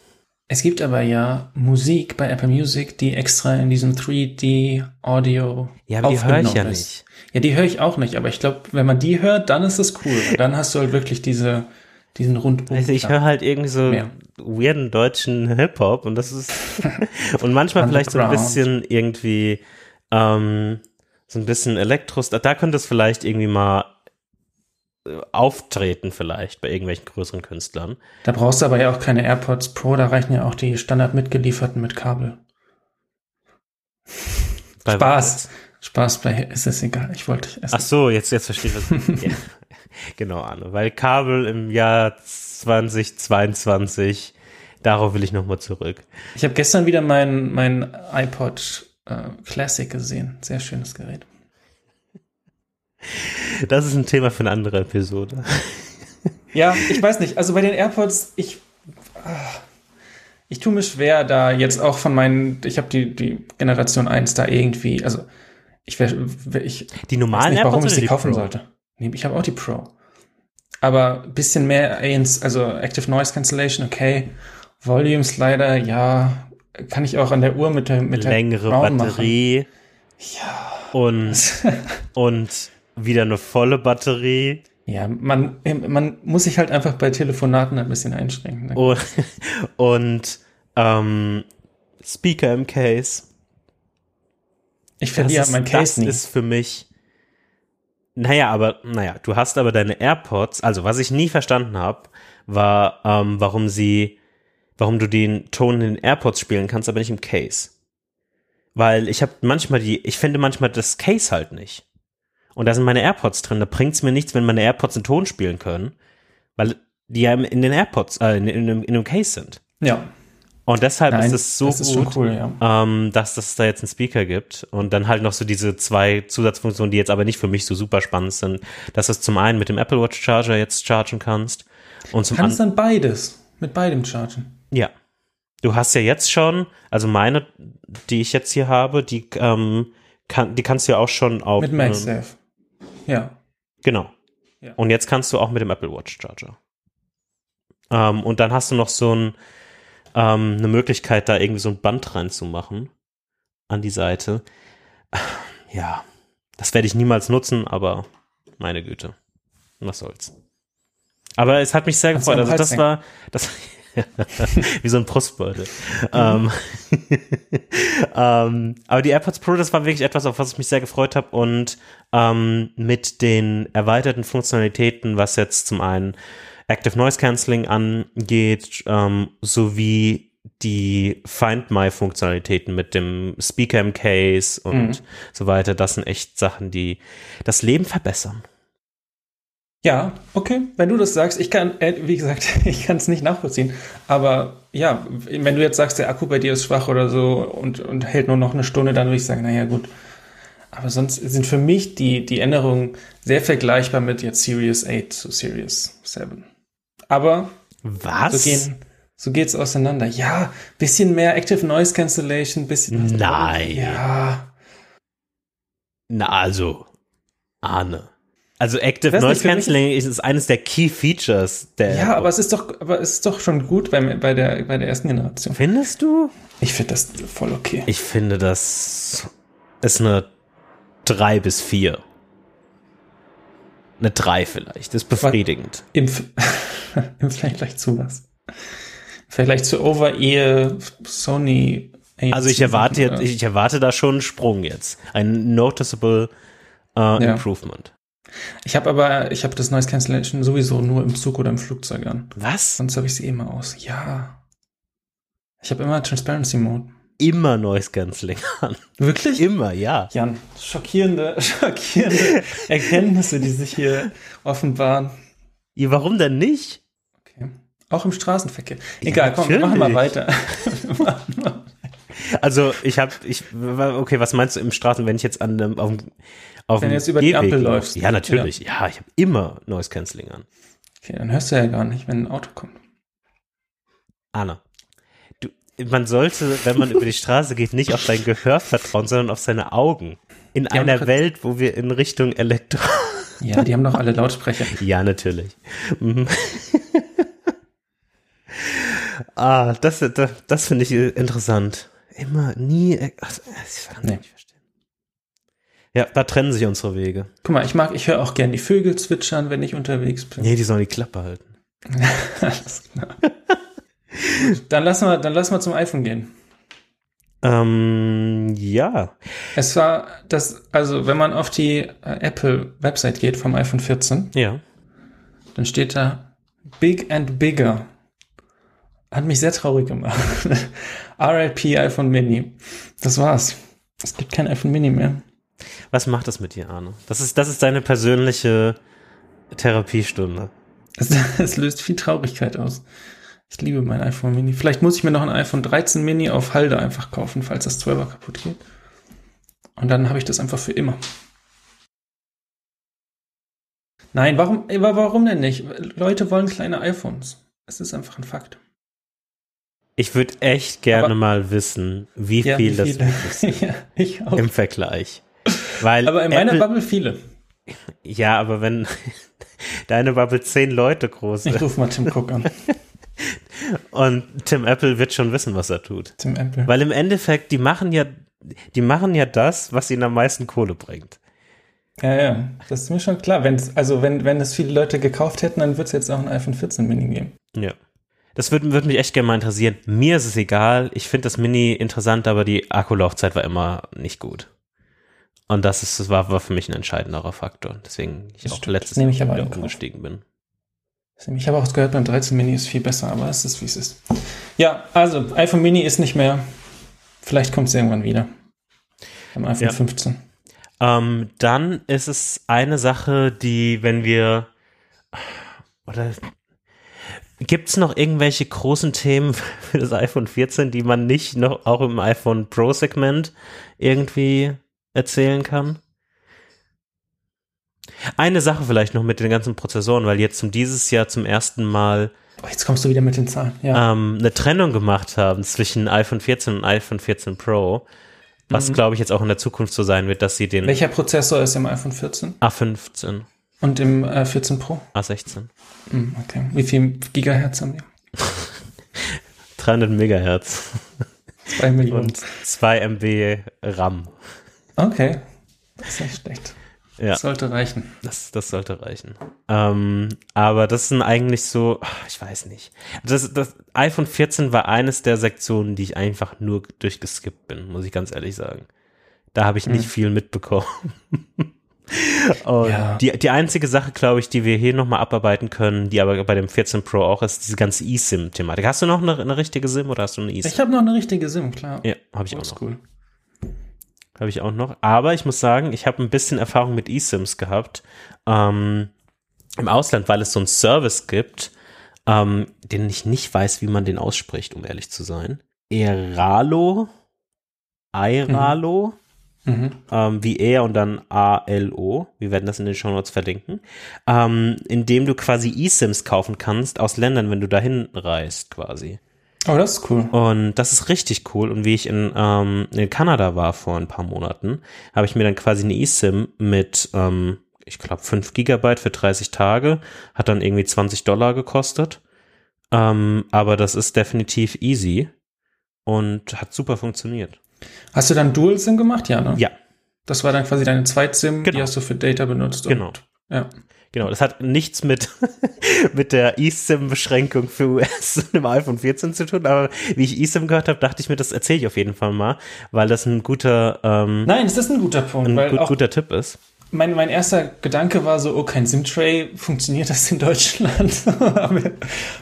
Es gibt aber ja Musik bei Apple Music, die extra in diesem 3D Audio Ja, aber die höre ich ja aufgenommen ist. nicht. Ja, die höre ich auch nicht, aber ich glaube, wenn man die hört, dann ist das cool. Dann hast du halt wirklich diese, diesen Rundum. Also ich höre halt irgendwie so Ja. weirden deutschen Hip-Hop und das ist (laughs) und manchmal vielleicht so ein bisschen irgendwie ähm, so ein bisschen Elektros, da, könnte es vielleicht irgendwie mal auftreten vielleicht bei irgendwelchen größeren Künstlern. Da brauchst du aber ja auch keine AirPods Pro, da reichen ja auch die Standard mitgelieferten mit Kabel. Bei Spaß. Spaß bei, ist es egal, ich wollte es. Ach so, jetzt, jetzt verstehe ich was. (laughs) ja. Genau, Arne. Weil Kabel im Jahr 2022, darauf will ich nochmal zurück. Ich habe gestern wieder mein, mein iPod äh, Classic gesehen. Sehr schönes Gerät. Das ist ein Thema für eine andere Episode. Ja, ich weiß nicht. Also bei den AirPods, ich, ich tue mir schwer, da jetzt auch von meinen, ich habe die, die Generation 1 da irgendwie, also ich, wär, ich Die weiß normalen nicht, warum AirPods ich oder sie kaufen Pro? sollte. Nee, ich habe auch die Pro. Aber ein bisschen mehr ANC, also Active Noise Cancellation, okay. Volume Slider, ja, kann ich auch an der Uhr mit der, mit längere der Batterie Ja. und, (laughs) und wieder eine volle Batterie Ja, man, man muss sich halt einfach bei Telefonaten ein bisschen einschränken. ne? und, und ähm, Speaker im Case. ich verliere das mein ist, Case das nie. ist für mich. Naja, aber naja, du hast aber deine AirPods. Also was ich nie verstanden habe, war, ähm, warum sie, warum du den Ton in den AirPods spielen kannst, aber nicht im Case. Weil ich habe manchmal die, ich finde manchmal das Case halt nicht. Und da sind meine AirPods drin. Da bringt's mir nichts, wenn meine AirPods einen Ton spielen können, weil die ja in den AirPods, äh, in, in, einem- in einem Case sind. ja, Und deshalb nein, ist es so das gut, cool, ja. ähm, dass es da jetzt einen Speaker gibt und dann halt noch so diese zwei Zusatzfunktionen, die jetzt aber nicht für mich so super spannend sind, dass du es zum einen mit dem Apple Watch Charger jetzt chargen kannst und zum Kannst dann beides mit beidem chargen. ja, du hast ja jetzt schon, also meine, die ich jetzt hier habe, die, ähm, kann, die kannst du ja auch schon auf, Mit ähm, MagSafe. Ja. genau. Ja. Und jetzt kannst du auch mit dem Apple Watch Charger. Ähm, und dann hast du noch so ein, ähm, eine Möglichkeit, da irgendwie so ein Band reinzumachen an die Seite. (sighs) Ja, das werde ich niemals nutzen, aber meine Güte, was soll's. Aber es hat mich sehr gefreut. Also das war, das, (laughs) wie so ein Brustbeutel. Mhm. (laughs) ähm, aber die AirPods Pro, das war wirklich etwas, auf was ich mich sehr gefreut habe und ähm, mit den erweiterten Funktionalitäten, was jetzt zum einen Active Noise Cancelling angeht, ähm, sowie die Find My Funktionalitäten mit dem Speaker im Case und mhm. so weiter, das sind echt Sachen, die das Leben verbessern. Ja, okay, wenn du das sagst, ich kann, äh, wie gesagt, (laughs) ich kann es nicht nachvollziehen, aber ja, wenn du jetzt sagst, der Akku bei dir ist schwach oder so und, und hält nur noch eine Stunde, dann würde ich sagen, naja, gut. Aber sonst sind für mich die, die Änderungen sehr vergleichbar mit jetzt Series 8 zu Series 7. Aber was? So, gehen, so geht's auseinander. Ja, bisschen mehr Active Noise Cancellation, bisschen. Nein. Ja. Na, also, Arne. Also Active Noise Cancelling ist eines der Key Features der. Ja, aber es ist doch, aber es ist doch schon gut bei, bei, der, bei der ersten Generation. Findest du? Ich finde das voll okay. Ich finde, das ist eine 3 bis 4. Eine 3 vielleicht. Das ist befriedigend. Im, (laughs) Im Vergleich zu was? Vergleich zu Over-Ear Sony. Also ich erwarte jetzt, ich erwarte da schon einen Sprung jetzt. Ein noticeable uh, ja. Improvement. Ich habe aber, ich habe das Noise Cancellation sowieso nur im Zug oder im Flugzeug an. Was? Sonst habe ich sie immer aus. Ja. Ich habe immer Transparency Mode. Immer Noise Cancelling an. Wirklich? Immer, ja. Jan, schockierende, (laughs) schockierende Erkenntnisse, die sich hier offenbaren. Ja, warum denn nicht? Okay. Auch im Straßenverkehr. Egal, ja, komm, wir machen mal weiter. (laughs) also ich habe, ich, okay, was meinst du im Straßen, wenn ich jetzt an dem, auf dem auf Wenn du jetzt über die Ampel läufst. Ja, natürlich. Ja, ja ich habe immer Noise Cancelling an. Okay, dann hörst du ja gar nicht, wenn ein Auto kommt. Anna, du, man sollte, wenn man über die Straße geht, nicht auf dein Gehör vertrauen, sondern auf seine Augen. In die einer Welt, wo wir in Richtung Elektro. Ja, die haben doch alle Lautsprecher. (laughs) ja, natürlich. Mhm. (laughs) ah, das, das, das finde ich interessant. Immer, nie. Ach, ich nee. nicht ja, da trennen sich unsere Wege. Guck mal, ich mag, ich höre auch gern die Vögel zwitschern, wenn ich unterwegs bin. Nee, die sollen die Klappe halten. (laughs) Alles klar. dann lassen wir, dann lassen wir zum iPhone gehen. Ähm, ja. Es war das, also wenn man auf die äh, Apple-Website geht vom iPhone 14, ja. dann steht da Big and Bigger. Hat mich sehr traurig gemacht. (laughs) RIP iPhone Mini. Das war's. Es gibt kein iPhone Mini mehr. Was macht das mit dir, Arne? Das ist, das ist deine persönliche Therapiestunde. (laughs) Es, löst viel Traurigkeit aus. Ich liebe mein iPhone Mini. Vielleicht muss ich mir noch ein iPhone 13 Mini auf Halde einfach kaufen, falls das 12er kaputt geht. Und dann habe ich das einfach für immer. Nein, warum, warum denn nicht? Leute wollen kleine iPhones. Es ist einfach ein Fakt. Ich würde echt gerne Aber, mal wissen, wie ja, viel das ist (laughs) ja, im Vergleich. Weil aber in meiner Apple, Bubble viele. Ja, aber wenn (laughs) deine Bubble zehn Leute groß ist. Ich rufe mal Tim Cook an. (laughs) Und Tim Apple wird schon wissen, was er tut. Tim Apple. Weil im Endeffekt, die machen ja, die machen ja das, was ihnen am meisten Kohle bringt. Ja, ja, das ist mir schon klar. Wenn's, also wenn, wenn es viele Leute gekauft hätten, dann wird es jetzt auch ein iPhone 14 Mini geben. Ja. Das würde würd mich echt gerne mal interessieren. Mir ist es egal. Ich finde das Mini interessant, aber die Akkulaufzeit war immer nicht gut. Und das ist, das war, war für mich ein entscheidenderer Faktor. Deswegen ich das auch stimmt. letztes Jahr wieder umgestiegen bin. Ich habe auch gehört, beim 13 Mini ist viel besser, aber es ist, wie es ist. Ja, also iPhone Mini ist nicht mehr. Vielleicht kommt es irgendwann wieder. Beim iPhone ja. 15. Ähm, dann ist es eine Sache, die, wenn wir oder Gibt es noch irgendwelche großen Themen (laughs) für das iPhone 14, die man nicht noch auch im iPhone Pro Segment irgendwie erzählen kann. Eine Sache vielleicht noch mit den ganzen Prozessoren, weil jetzt zum dieses Jahr zum ersten Mal oh, jetzt kommst du wieder mit den Zahlen, ja. ähm, eine Trennung gemacht haben zwischen iPhone 14 und iPhone 14 Pro, was mhm. glaube ich jetzt auch in der Zukunft so sein wird, dass sie den Welcher Prozessor ist im iPhone 14? A15 und im äh, 14 Pro? A16. Mhm, okay. Wie viel Gigahertz haben die? (laughs) 300 Megahertz. 2 Millionen. Und 2 MB RAM. Okay, das ist nicht schlecht. Ja. Das sollte reichen. Das, das sollte reichen. Ähm, aber das sind eigentlich so, ich weiß nicht. Das, das iPhone 14 war eines der Sektionen, die ich einfach nur durchgeskippt bin, muss ich ganz ehrlich sagen. Da habe ich nicht Hm. viel mitbekommen. (laughs) Und Ja. die, die einzige Sache, glaube ich, die wir hier nochmal abarbeiten können, die aber bei dem 14 Pro auch ist, diese ganze eSIM-Thematik. Hast du noch eine, eine richtige SIM oder hast du eine eSIM? Ich habe noch eine richtige SIM, klar. Ja, habe ich auch noch. Oldschool. Habe ich auch noch. Aber ich muss sagen, ich habe ein bisschen Erfahrung mit eSIMs gehabt. Ähm, Im Ausland, weil es so einen Service gibt, ähm, den ich nicht weiß, wie man den ausspricht, um ehrlich zu sein. Eralo? Airalo? Mhm. ähm, wie er und dann A-L-O. Wir werden das in den Show Notes verlinken. Ähm, in dem du quasi eSIMs kaufen kannst aus Ländern, wenn du dahin reist, quasi. Oh, das ist cool. Und das ist richtig cool. Und wie ich in, ähm, in Kanada war vor ein paar Monaten, habe ich mir dann quasi eine eSIM mit, ähm, ich glaube, 5 Gigabyte für 30 Tage. Hat dann irgendwie 20 Dollar gekostet. Ähm, aber das ist definitiv easy und hat super funktioniert. Hast du dann Dual SIM gemacht? Ja, ne? Ja, Das war dann quasi deine Zweit-SIM, Genau. die hast du für Data benutzt. Genau. Und, ja. Genau, das hat nichts mit, (laughs) mit der eSIM-Beschränkung für US und dem iPhone 14 zu tun, aber wie ich eSIM gehört habe, dachte ich mir, das erzähle ich auf jeden Fall mal, weil das ein guter, ähm, Nein, das ist ein guter Punkt, ein weil gut, guter Tipp ist. mein, mein erster Gedanke war so, oh, kein SIM-Tray, funktioniert das in Deutschland? (laughs) Wir,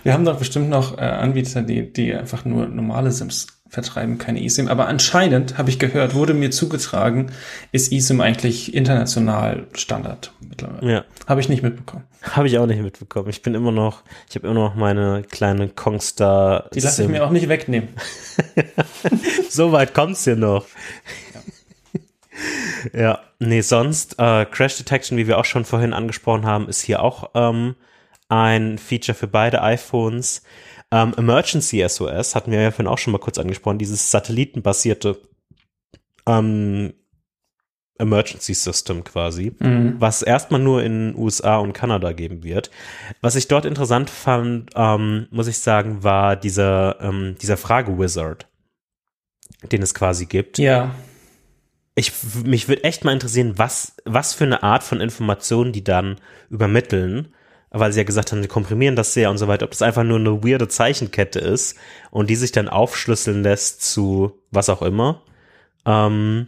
wir haben doch bestimmt noch äh, Anbieter, die, die einfach nur normale SIMs vertreiben, keine eSIM. Aber anscheinend, habe ich gehört, wurde mir zugetragen, ist eSIM eigentlich international Standard mittlerweile. Ja, Habe ich nicht mitbekommen. habe ich auch nicht mitbekommen. Ich bin immer noch, ich habe immer noch meine kleine Kongstar. Die lasse ich mir auch nicht wegnehmen. (laughs) So weit kommt's hier noch. Ja, nee, sonst äh, Crash Detection, wie wir auch schon vorhin angesprochen haben, ist hier auch ähm, ein Feature für beide iPhones. Ähm, Emergency SOS hatten wir ja vorhin auch schon mal kurz angesprochen, dieses satellitenbasierte ähm, Emergency System quasi, Mhm. was erstmal nur in USA und Kanada geben wird. Was ich dort interessant fand, ähm, muss ich sagen, war dieser, ähm, dieser Frage-Wizard, den es quasi gibt Ja. ich, mich würde echt mal interessieren, was, was für eine Art von Informationen die dann übermitteln, weil sie ja gesagt haben, sie komprimieren das sehr und so weiter, ob das einfach nur eine weirde Zeichenkette ist und die sich dann aufschlüsseln lässt zu was auch immer. Ähm,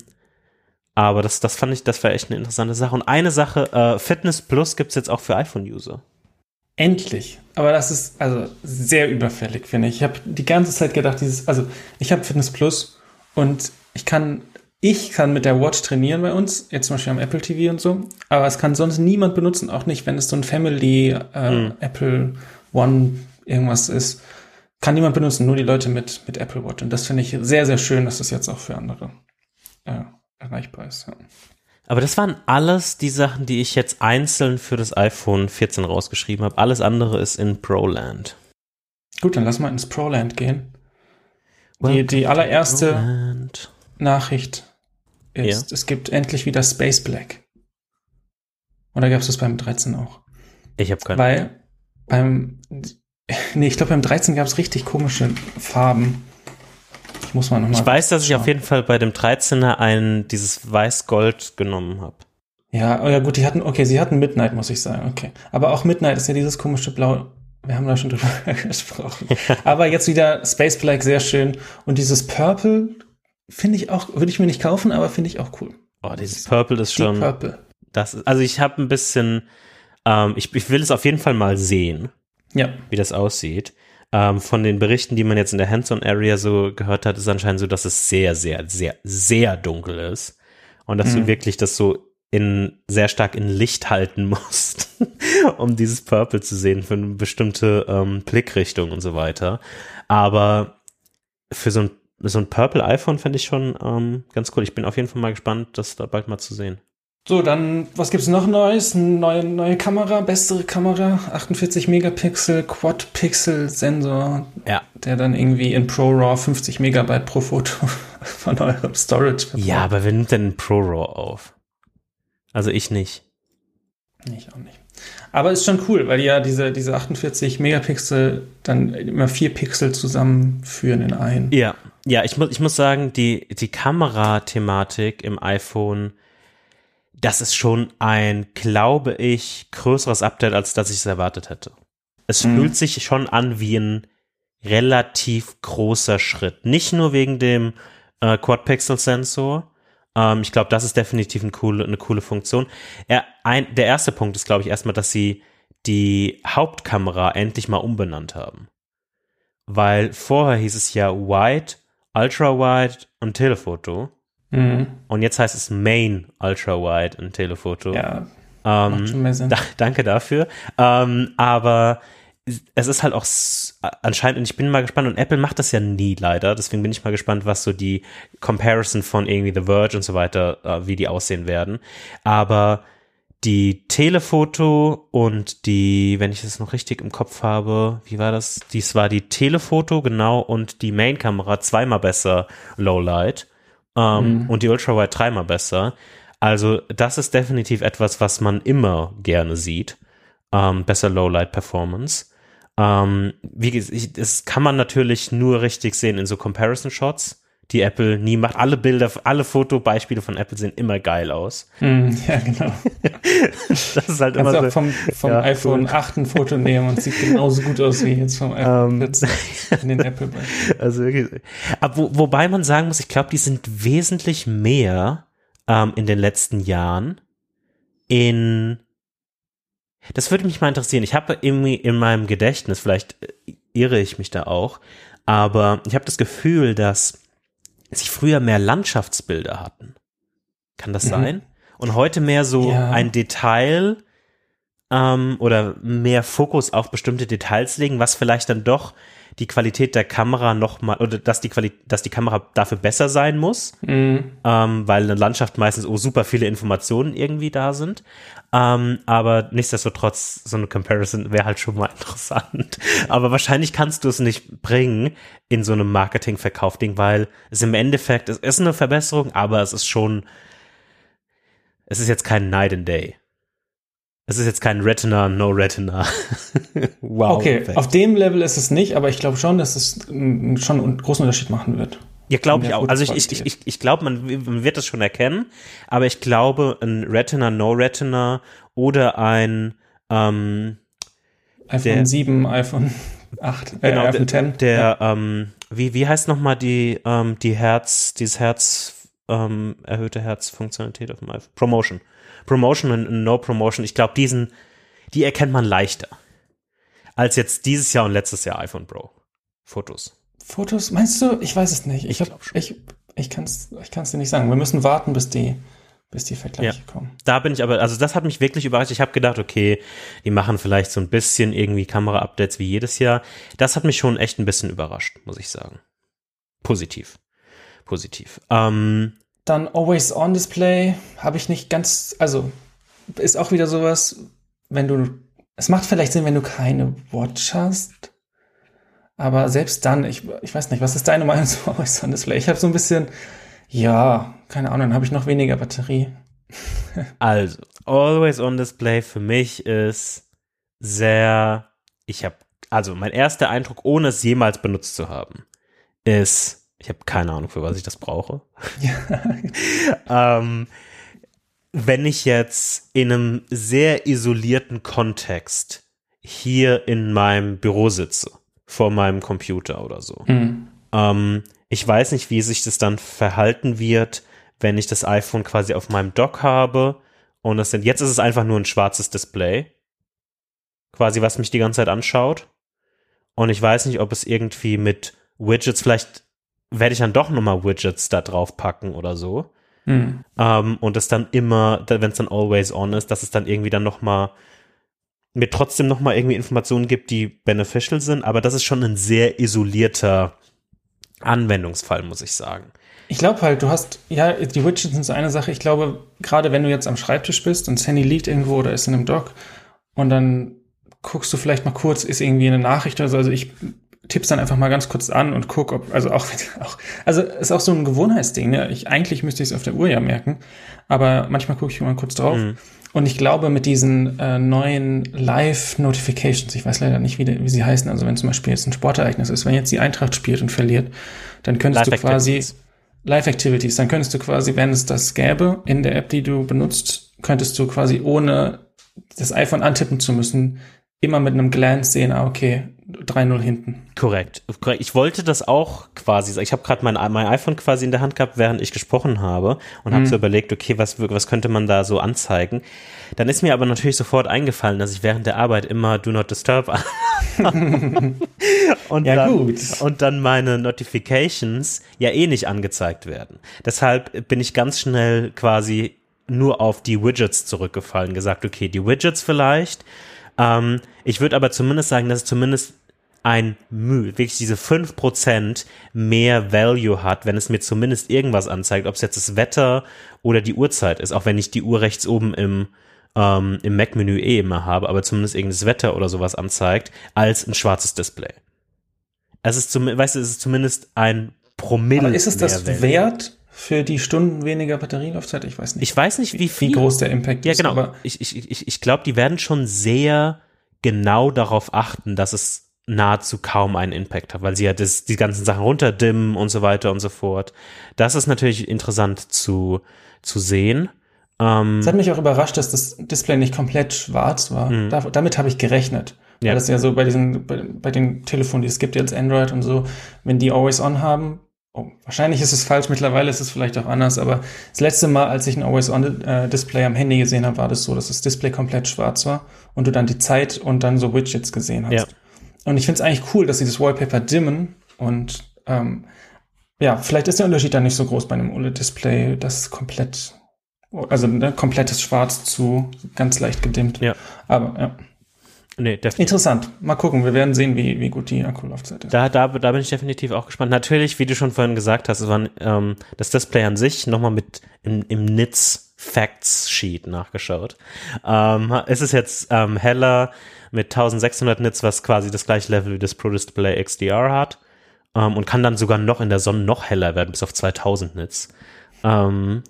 aber das, das fand ich, das war echt eine interessante Sache. Und eine Sache, äh, Fitness Plus gibt's jetzt auch für iPhone-User. Endlich. Aber das ist also sehr überfällig, finde ich. Ich habe die ganze Zeit gedacht, dieses, also ich habe Fitness Plus und ich kann, ich kann mit der Watch trainieren bei uns, jetzt zum Beispiel am Apple TV und so, aber es kann sonst niemand benutzen, auch nicht, wenn es so ein Family äh, Mhm. Apple One irgendwas ist. Kann niemand benutzen, nur die Leute mit, mit Apple Watch. Und das finde ich sehr, sehr schön, dass das jetzt auch für andere äh, erreichbar ist. Ja. Aber das waren alles die Sachen, die ich jetzt einzeln für das iPhone 14 rausgeschrieben habe. Alles andere ist in Proland. Gut, dann lass mal ins Proland gehen. Die, die allererste Proland. Nachricht ist, es gibt endlich wieder Space Black. Oder gab es das beim 13 auch? Ich habe keine Weil beim, nee, ich glaube beim 13 gab es richtig komische Farben. Ich muss mal nochmal. Ich weiß, dass ich auf jeden Fall bei dem 13er ein dieses Weiß-Gold genommen habe. Ja, oh ja gut, die hatten, okay, sie hatten Midnight, muss ich sagen, okay. Aber auch Midnight ist ja dieses komische Blau. Wir haben da schon drüber (laughs) gesprochen. Aber jetzt wieder Space Black, sehr schön. Und dieses Purple finde ich auch, würde ich mir nicht kaufen, aber finde ich auch cool. Oh, dieses Purple ist Deep schon. Purple. Das ist, also ich habe ein bisschen. Ähm, ich, ich will es auf jeden Fall mal sehen, Ja. wie das aussieht. Ähm, von den Berichten, die man jetzt in der Hands-on-Area so gehört hat, ist anscheinend so, dass es sehr, sehr, sehr, sehr dunkel ist. Und dass Mhm. du wirklich das so in sehr stark in Licht halten (laughs) musst, um dieses Purple zu sehen für eine bestimmte ähm, Blickrichtung und so weiter. Aber für so ein, so ein Purple iPhone fände ich schon ähm, ganz cool. Ich bin auf jeden Fall mal gespannt, das da bald mal zu sehen. So, dann, was gibt's noch Neues? Neue, neue Kamera, bessere Kamera, 48 Megapixel, Quad-Pixel-Sensor, Ja. der dann irgendwie in ProRAW 50 Megabyte pro Foto (laughs) von eurem Storage verbraucht. Ja, aber wer nimmt denn ein Pro RAW auf? Also ich nicht. Ich auch nicht. Aber ist schon cool, weil die ja diese, diese 48 Megapixel dann immer vier Pixel zusammenführen in einen. Ja, ja, ich muss, ich muss sagen, die, die Kamerathematik im iPhone, das ist schon ein, glaube ich, größeres Update, als dass ich es erwartet hätte. Es Mhm. fühlt sich schon an wie ein relativ großer Schritt. Nicht nur wegen dem äh, Quad-Pixel-Sensor. Ähm, ich glaube, das ist definitiv eine coole, eine coole Funktion. Er, ein, der erste Punkt ist, glaube ich, erstmal, dass sie die Hauptkamera endlich mal umbenannt haben. Weil vorher hieß es ja Wide, Ultra Wide und Telefoto. Mhm. Und jetzt heißt es Main Ultra Wide und Telefoto. Ja, ähm, macht schon mehr Sinn. da, (laughs) danke dafür. Ähm, aber es ist halt auch anscheinend, und ich bin mal gespannt, und Apple macht das ja nie leider, deswegen bin ich mal gespannt, was so die Comparison von irgendwie The Verge und so weiter, äh, wie die aussehen werden. Aber die Telefoto und die, wenn ich das noch richtig im Kopf habe, wie war das? Dies war die Telefoto, genau, und die Main-Kamera zweimal besser Lowlight ähm, und die Ultrawide dreimal besser. Also das ist definitiv etwas, was man immer gerne sieht. Ähm, besser Lowlight-Performance. Ähm, wie gesagt, das kann man natürlich nur richtig sehen in so Comparison-Shots, die Apple nie macht. Alle Bilder, alle Fotobeispiele von Apple sehen immer geil aus. Mhm, (laughs) ja, genau. (laughs) Das ist halt Kannst immer so. auch vom, vom Ja, iPhone 8 ein Foto nehmen und sieht genauso gut aus wie jetzt vom iPhone Ähm, 14 in den Apple Beispielen. (laughs) Also wirklich. Aber wo, wobei man sagen muss, ich glaube, die sind wesentlich mehr ähm, in den letzten Jahren in. Das würde mich mal interessieren. Ich habe irgendwie in meinem Gedächtnis, vielleicht äh, irre ich mich da auch, aber ich habe das Gefühl, dass sie früher mehr Landschaftsbilder hatten. Kann das Mhm. sein? Und heute mehr so Ja. ein Detail ähm, oder mehr Fokus auf bestimmte Details legen, was vielleicht dann doch die Qualität der Kamera noch mal oder dass die Quali dass die Kamera dafür besser sein muss, Mhm. ähm, weil eine Landschaft meistens oh, super viele Informationen irgendwie da sind. Ähm, aber nichtsdestotrotz, so eine Comparison wäre halt schon mal (laughs) interessant. Aber wahrscheinlich kannst du es nicht bringen in so einem Marketing-Verkauf-Ding, weil es im Endeffekt, es ist eine Verbesserung, aber es ist schon, es ist jetzt kein Night and Day. Es ist jetzt kein Retina, no Retina. (laughs) wow. Okay, Effekt. auf dem Level ist es nicht, aber ich glaube schon, dass es schon einen großen Unterschied machen wird. Ja, glaube ich auch. Also ich, ich, ich, ich glaube, man, wird das schon erkennen, aber ich glaube, ein Retina, No Retina oder ein ähm, iPhone Der- 7, iPhone (laughs) 8, äh, genau, iPhone der, 10. der ähm, wie, wie heißt nochmal die, ähm, die Herz, dieses Herz, ähm, erhöhte Herzfunktionalität auf dem iPhone? Promotion. Promotion und No Promotion, ich glaube, diesen, die erkennt man leichter. Als jetzt dieses Jahr und letztes Jahr iPhone Pro. Fotos. Fotos, meinst du? Ich weiß es nicht. Ich, schon. ich, ich kann es ich kann's dir nicht sagen. Wir müssen warten, bis die, bis die Vergleiche kommen. da bin ich aber, also das hat mich wirklich überrascht. Ich habe gedacht, okay, die machen vielleicht so ein bisschen irgendwie Kamera-Updates wie jedes Jahr. Das hat mich schon echt ein bisschen überrascht, muss ich sagen. Positiv. Positiv. Ähm, Dann Always-On-Display habe ich nicht ganz, also ist auch wieder sowas, wenn du, es macht vielleicht Sinn, wenn du keine Watch hast, aber selbst dann, ich, ich weiß nicht, was ist deine (laughs) Meinung zu Always-On-Display? Ich habe so ein bisschen, ja, keine Ahnung, dann habe ich noch weniger Batterie. (laughs) also, Always on Display für mich ist sehr, ich habe, also mein erster Eindruck, ohne es jemals benutzt zu haben, ist, ich habe keine Ahnung, für was ich das brauche. (laughs) ähm, wenn ich jetzt in einem sehr isolierten Kontext hier in meinem Büro sitze, vor meinem Computer oder so, Hm. ähm, ich weiß nicht, wie sich das dann verhalten wird, wenn ich das iPhone quasi auf meinem Dock habe und es sind, jetzt ist es einfach nur ein schwarzes Display, quasi was mich die ganze Zeit anschaut und ich weiß nicht, ob es irgendwie mit Widgets, vielleicht werde ich dann doch nochmal Widgets da drauf packen oder so Hm. ähm, und es dann immer, wenn es dann always on ist, dass es dann irgendwie dann noch mal mir trotzdem noch mal irgendwie Informationen gibt, die beneficial sind, aber das ist schon ein sehr isolierter Anwendungsfall, muss ich sagen. Ich glaube halt, du hast, ja, die Widgets sind so eine Sache. Ich glaube, gerade wenn du jetzt am Schreibtisch bist und das Handy liegt irgendwo oder ist in einem Dock und dann guckst du vielleicht mal kurz, ist irgendwie eine Nachricht oder so. Also ich tipp's dann einfach mal ganz kurz an und guck, ob, also auch, (laughs) auch also ist auch so ein Gewohnheitsding, ne? Ich, eigentlich müsste ich es auf der Uhr ja merken, aber manchmal gucke ich mal kurz drauf. Mhm. Und ich glaube, mit diesen äh, neuen Live-Notifications, ich weiß leider nicht, wie, wie sie heißen, also wenn zum Beispiel jetzt ein Sportereignis ist, wenn jetzt die Eintracht spielt und verliert, dann könntest du quasi Live-Activities, dann könntest du quasi, wenn es das gäbe in der App, die du benutzt, könntest du quasi ohne das iPhone antippen zu müssen, immer mit einem Glance sehen, ah, okay, 3-0 hinten. Korrekt. Ich wollte das auch quasi, ich habe gerade mein, mein iPhone quasi in der Hand gehabt, während ich gesprochen habe und mhm. habe so überlegt, okay, was, was könnte man da so anzeigen? Dann ist mir aber natürlich sofort eingefallen, dass ich während der Arbeit immer Do Not Disturb (laughs) und, ja, dann, gut. und dann meine Notifications ja eh nicht angezeigt werden. Deshalb bin ich ganz schnell quasi nur auf die Widgets zurückgefallen, gesagt, okay, die Widgets vielleicht, ähm, ich würde aber zumindest sagen, dass es zumindest ein Mühe, wirklich diese fünf Prozent mehr Value hat, wenn es mir zumindest irgendwas anzeigt, ob es jetzt das Wetter oder die Uhrzeit ist, auch wenn ich die Uhr rechts oben im, ähm, im Mac-Menü eh immer habe, aber zumindest irgendein Wetter oder sowas anzeigt, als ein schwarzes Display. Es ist, zum, weißt du, es ist zumindest ein Promille. Aber ist es das wert für die Stunden weniger Batterielaufzeit? Ich weiß nicht. Ich weiß nicht, wie viel. Wie groß der Impact ja, ist. Ja, genau. Aber ich, ich, ich, ich glaube, die werden schon sehr genau darauf achten, dass es nahezu kaum einen Impact hat, weil sie ja das, die ganzen Sachen runterdimmen und so weiter und so fort. Das ist natürlich interessant zu, zu sehen. Ähm, es hat mich auch überrascht, dass das Display nicht komplett schwarz war. Mhm. Da, damit habe ich gerechnet. Ja. Weil das ja so bei diesen, bei, bei den Telefonen, die es gibt jetzt Android und so, wenn die Always On haben, oh, wahrscheinlich ist es falsch, mittlerweile ist es vielleicht auch anders, aber das letzte Mal, als ich ein Always-On-Display am Handy gesehen habe, war das so, dass das Display komplett schwarz war und du dann die Zeit und dann so Widgets gesehen hast. Ja. Und ich finde es eigentlich cool, dass sie das Wallpaper dimmen und ähm, ja, vielleicht ist der Unterschied dann nicht so groß bei einem OLED-Display, das komplett, also ne, komplettes Schwarz zu ganz leicht gedimmt. Ja. Aber ja. Nee, definitiv. Interessant. Mal gucken. Wir werden sehen, wie, wie gut die Akkulaufzeit ist. Da, da, da bin ich definitiv auch gespannt. Natürlich, wie du schon vorhin gesagt hast, es war ähm, das Display an sich nochmal mit im, im NITS Facts Sheet nachgeschaut. Ähm, es ist jetzt ähm, heller mit 1600 Nits, was quasi das gleiche Level wie das Pro Display XDR hat. Ähm, und kann dann sogar noch in der Sonne noch heller werden, bis auf 2000 Nits. Ähm,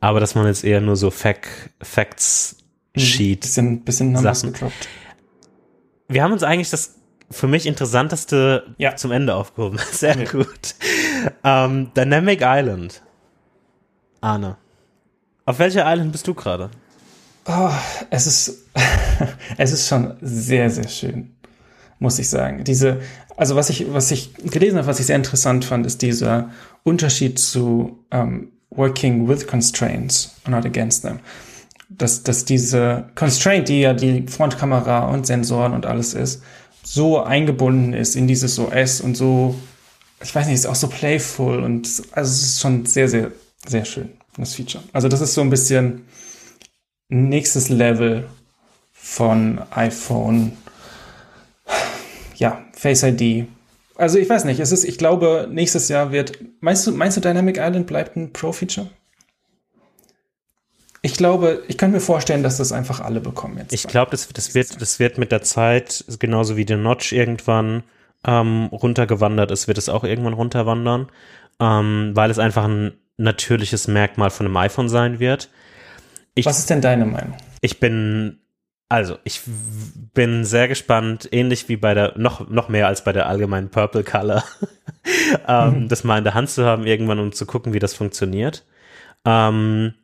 aber dass man jetzt eher nur so Fac Facts mhm. Sheet. Bisschen, bisschen Numbers gedroppt wir haben uns eigentlich das für mich interessanteste ja. zum Ende aufgehoben. (laughs) Sehr ja. gut. Ähm, Dynamic Island. Arne. Auf welcher Island bist du gerade? Oh, es ist, (laughs) es ist schon sehr, sehr schön, muss ich sagen. Diese, also was ich, was ich gelesen habe, was ich sehr interessant fand, ist dieser Unterschied zu ähm, working with constraints and not against them dass, dass diese Constraint, die ja die Frontkamera und Sensoren und alles ist, so eingebunden ist in dieses OS und so, ich weiß nicht, ist auch so playful und also es ist schon sehr, sehr, sehr schön, das Feature. Also das ist so ein bisschen nächstes Level von iPhone. Ja, Face ID. Also ich weiß nicht, es ist, ich glaube, nächstes Jahr wird, meinst du, meinst du Dynamic Island bleibt ein Pro-Feature? Ich glaube, ich könnte mir vorstellen, dass das einfach alle bekommen jetzt. Ich glaube, das, das, wird, das wird mit der Zeit, genauso wie der Notch irgendwann ähm, runtergewandert ist, wird es auch irgendwann runterwandern, ähm, weil es einfach ein natürliches Merkmal von einem iPhone sein wird. Ich, Was ist denn deine Meinung? Ich bin, also ich bin sehr gespannt, ähnlich wie bei der, noch, noch mehr als bei der allgemeinen Purple Color, (laughs) ähm, mhm. das mal in der Hand zu haben irgendwann, um zu gucken, wie das funktioniert. Ähm,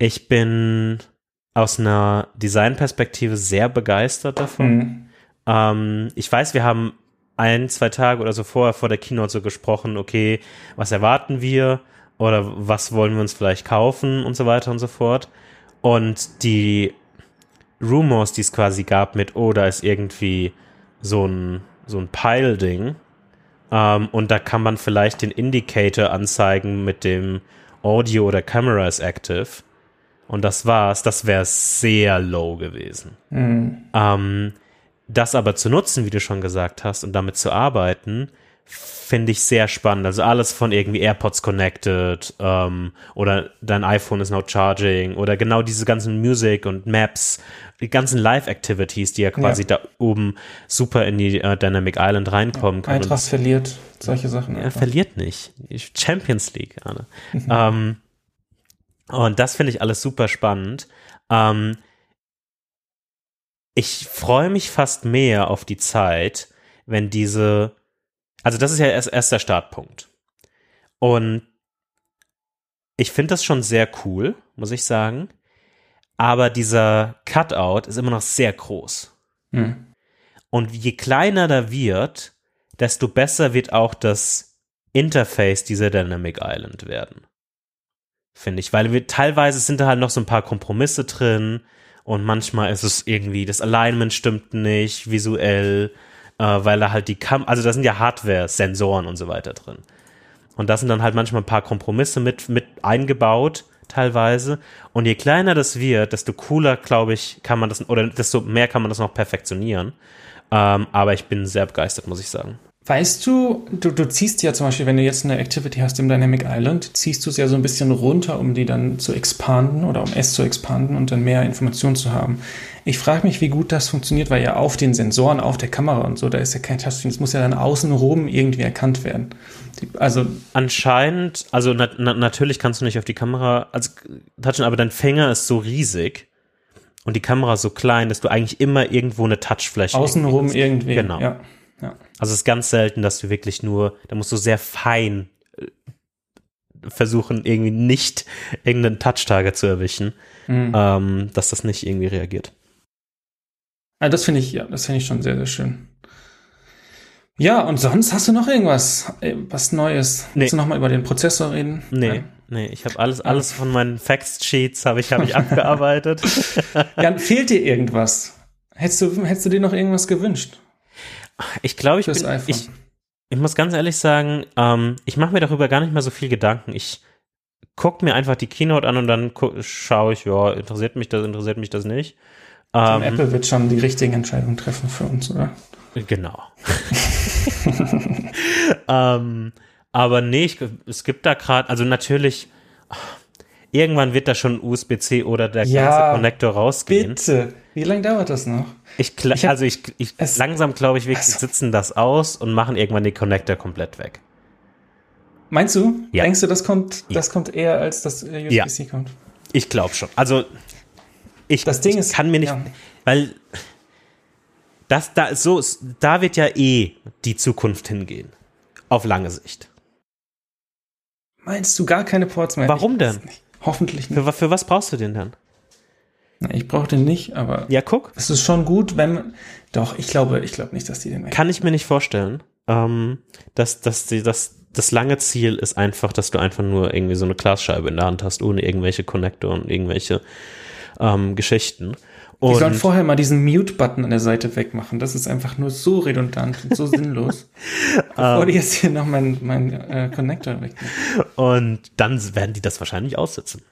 ich bin aus einer Designperspektive sehr begeistert davon. Mhm. Ähm, ich weiß, wir haben ein, zwei Tage oder so vorher vor der Keynote so gesprochen, okay, was erwarten wir oder was wollen wir uns vielleicht kaufen und so weiter und so fort. Und die Rumors, die es quasi gab mit, oh, da ist irgendwie so ein, so ein Pile-Ding. Ähm, und da kann man vielleicht den Indicator anzeigen mit dem Audio oder Camera is active und das war's, das wäre sehr low gewesen. Mhm. Ähm, das aber zu nutzen, wie du schon gesagt hast, und damit zu arbeiten, finde ich sehr spannend. Also alles von irgendwie AirPods connected ähm, oder dein iPhone ist now charging oder genau diese ganzen Music und Maps, die ganzen Live-Activities, die ja quasi ja. da oben super in die äh, Dynamic Island reinkommen ja, Eintracht verliert solche Sachen. Er verliert nicht. Champions League. Mhm. (laughs) ähm, und das finde ich alles super spannend. Ähm, ich freue mich fast mehr auf die Zeit, wenn diese also das ist ja erst, erst der Startpunkt. Und ich finde das schon sehr cool, muss ich sagen. Aber dieser Cutout ist immer noch sehr groß. Hm. Und je kleiner da wird, desto besser wird auch das Interface dieser Dynamic Island werden. Finde ich. Weil wir teilweise sind da halt noch so ein paar Kompromisse drin und manchmal ist es irgendwie, das Alignment stimmt nicht, visuell äh, weil da halt die Kam also da sind ja Hardware-Sensoren und so weiter drin. Und da sind dann halt manchmal ein paar Kompromisse mit, mit eingebaut, teilweise. Und je kleiner das wird, desto cooler, glaube ich, kann man das, oder desto mehr kann man das noch perfektionieren. Ähm, aber ich bin sehr begeistert, muss ich sagen. Weißt du, du, du ziehst ja zum Beispiel, wenn du jetzt eine Activity hast im Dynamic Island, ziehst du es ja so ein bisschen runter, um die dann zu expanden oder um es zu expanden und dann mehr Informationen zu haben. Ich frage mich, wie gut das funktioniert, weil ja auf den Sensoren, auf der Kamera und so, da ist ja kein Touchscreen, es muss ja dann außenrum irgendwie erkannt werden. Also anscheinend, also na, na, natürlich kannst du nicht auf die Kamera also touchen, aber dein Finger ist so riesig und die Kamera so klein, dass du eigentlich immer irgendwo eine Touchfläche außenrum irgendwie. Genau. Ja. Ja. Also es ist ganz selten, dass du wirklich nur, da musst du sehr fein äh, versuchen, irgendwie nicht irgendeinen Touch-Target zu erwischen, mhm. ähm, dass das nicht irgendwie reagiert. Also das finde ich, ja, das finde ich schon sehr, sehr schön. Ja, und sonst hast du noch irgendwas, äh, was Neues? Nee. Willst du noch mal über den Prozessor reden? Nee, Nein. nee, ich habe alles, alles von meinen Facts-Sheets habe ich, habe ich (laughs) abgearbeitet. ja, fehlt dir irgendwas? Hättest du, hättest du dir noch irgendwas gewünscht? Ich glaube, ich, bin, ich, ich muss ganz ehrlich sagen, ähm, ich mache mir darüber gar nicht mehr so viel Gedanken. Ich gucke mir einfach die Keynote an und dann schaue ich, ja, interessiert mich das, interessiert mich das nicht. Ähm, Apple wird schon die richtigen Entscheidungen treffen für uns, oder? Genau. (laughs) ähm, aber nee, ich, es gibt da gerade, also natürlich, irgendwann wird da schon USB-C oder der ja, ganze Connector rausgehen. Bitte. Wie lange dauert das noch? Ich, ich hab, also ich, ich langsam glaube ich, wir also, sitzen das aus und machen irgendwann den Connector komplett weg. Meinst du? Ja. Denkst du, das kommt, das ja. kommt eher als das USB-C kommt? Ich glaube schon. Also ich, das Ding ich ist, kann mir nicht, weil das da so da wird ja eh die Zukunft hingehen auf lange Sicht. Meinst du gar keine Ports mehr? Warum denn? Hoffentlich nicht. Für, für was brauchst du den dann? Ich brauche den nicht, aber. Ja, guck. Es ist schon gut, wenn man. Doch, ich glaube, ich glaube nicht, dass die den Kann ich mir nicht vorstellen. Ähm, dass, dass die, dass das lange Ziel ist einfach, dass du einfach nur irgendwie so eine Glasscheibe in der Hand hast, ohne irgendwelche Connector und irgendwelche ähm, Geschichten. Und die sollen vorher mal diesen Mute-Button an der Seite wegmachen. Das ist einfach nur so redundant und so (laughs) sinnlos. Bevor die jetzt hier noch mein, mein äh, Connector wegnehmen. Und dann werden die das wahrscheinlich aussetzen.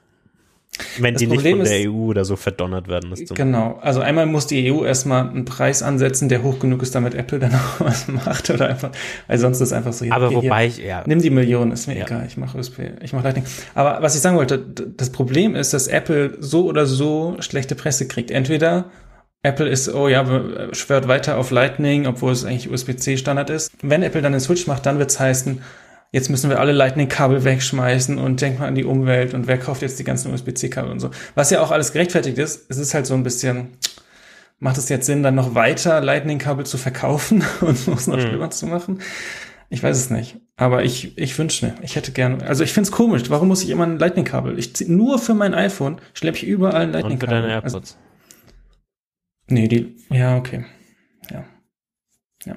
Wenn das die Problem nicht von der ist, EU oder so verdonnert werden. Genau. Also einmal muss die EU erstmal einen Preis ansetzen, der hoch genug ist, damit Apple dann (laughs) auch was macht oder einfach, weil sonst ist einfach so. Aber hier, wobei ich, ja. Nimm die Millionen, ist mir ja. egal. Ich mache USB, ich mache Lightning. Aber was ich sagen wollte, das Problem ist, dass Apple so oder so schlechte Presse kriegt. Entweder Apple ist, oh ja, schwört weiter auf Lightning, obwohl es eigentlich USB-C Standard ist. Wenn Apple dann den Switch macht, dann wird es heißen, jetzt müssen wir alle Lightning-Kabel wegschmeißen und denk mal an die Umwelt und wer kauft jetzt die ganzen USB-C-Kabel und so. Was ja auch alles gerechtfertigt ist, es ist halt so ein bisschen, macht es jetzt Sinn, dann noch weiter Lightning-Kabel zu verkaufen (laughs) und es noch mhm. schlimmer zu machen? Ich weiß es nicht. Aber ich, ich wünsche mir, ich hätte gerne, also ich finde es komisch, warum muss ich immer ein Lightning-Kabel? Ich zieh, nur für mein iPhone schleppe ich überall ein Lightning-Kabel. Und für deine AirPods. Also, nee, die, ja, okay. Ja. Ja.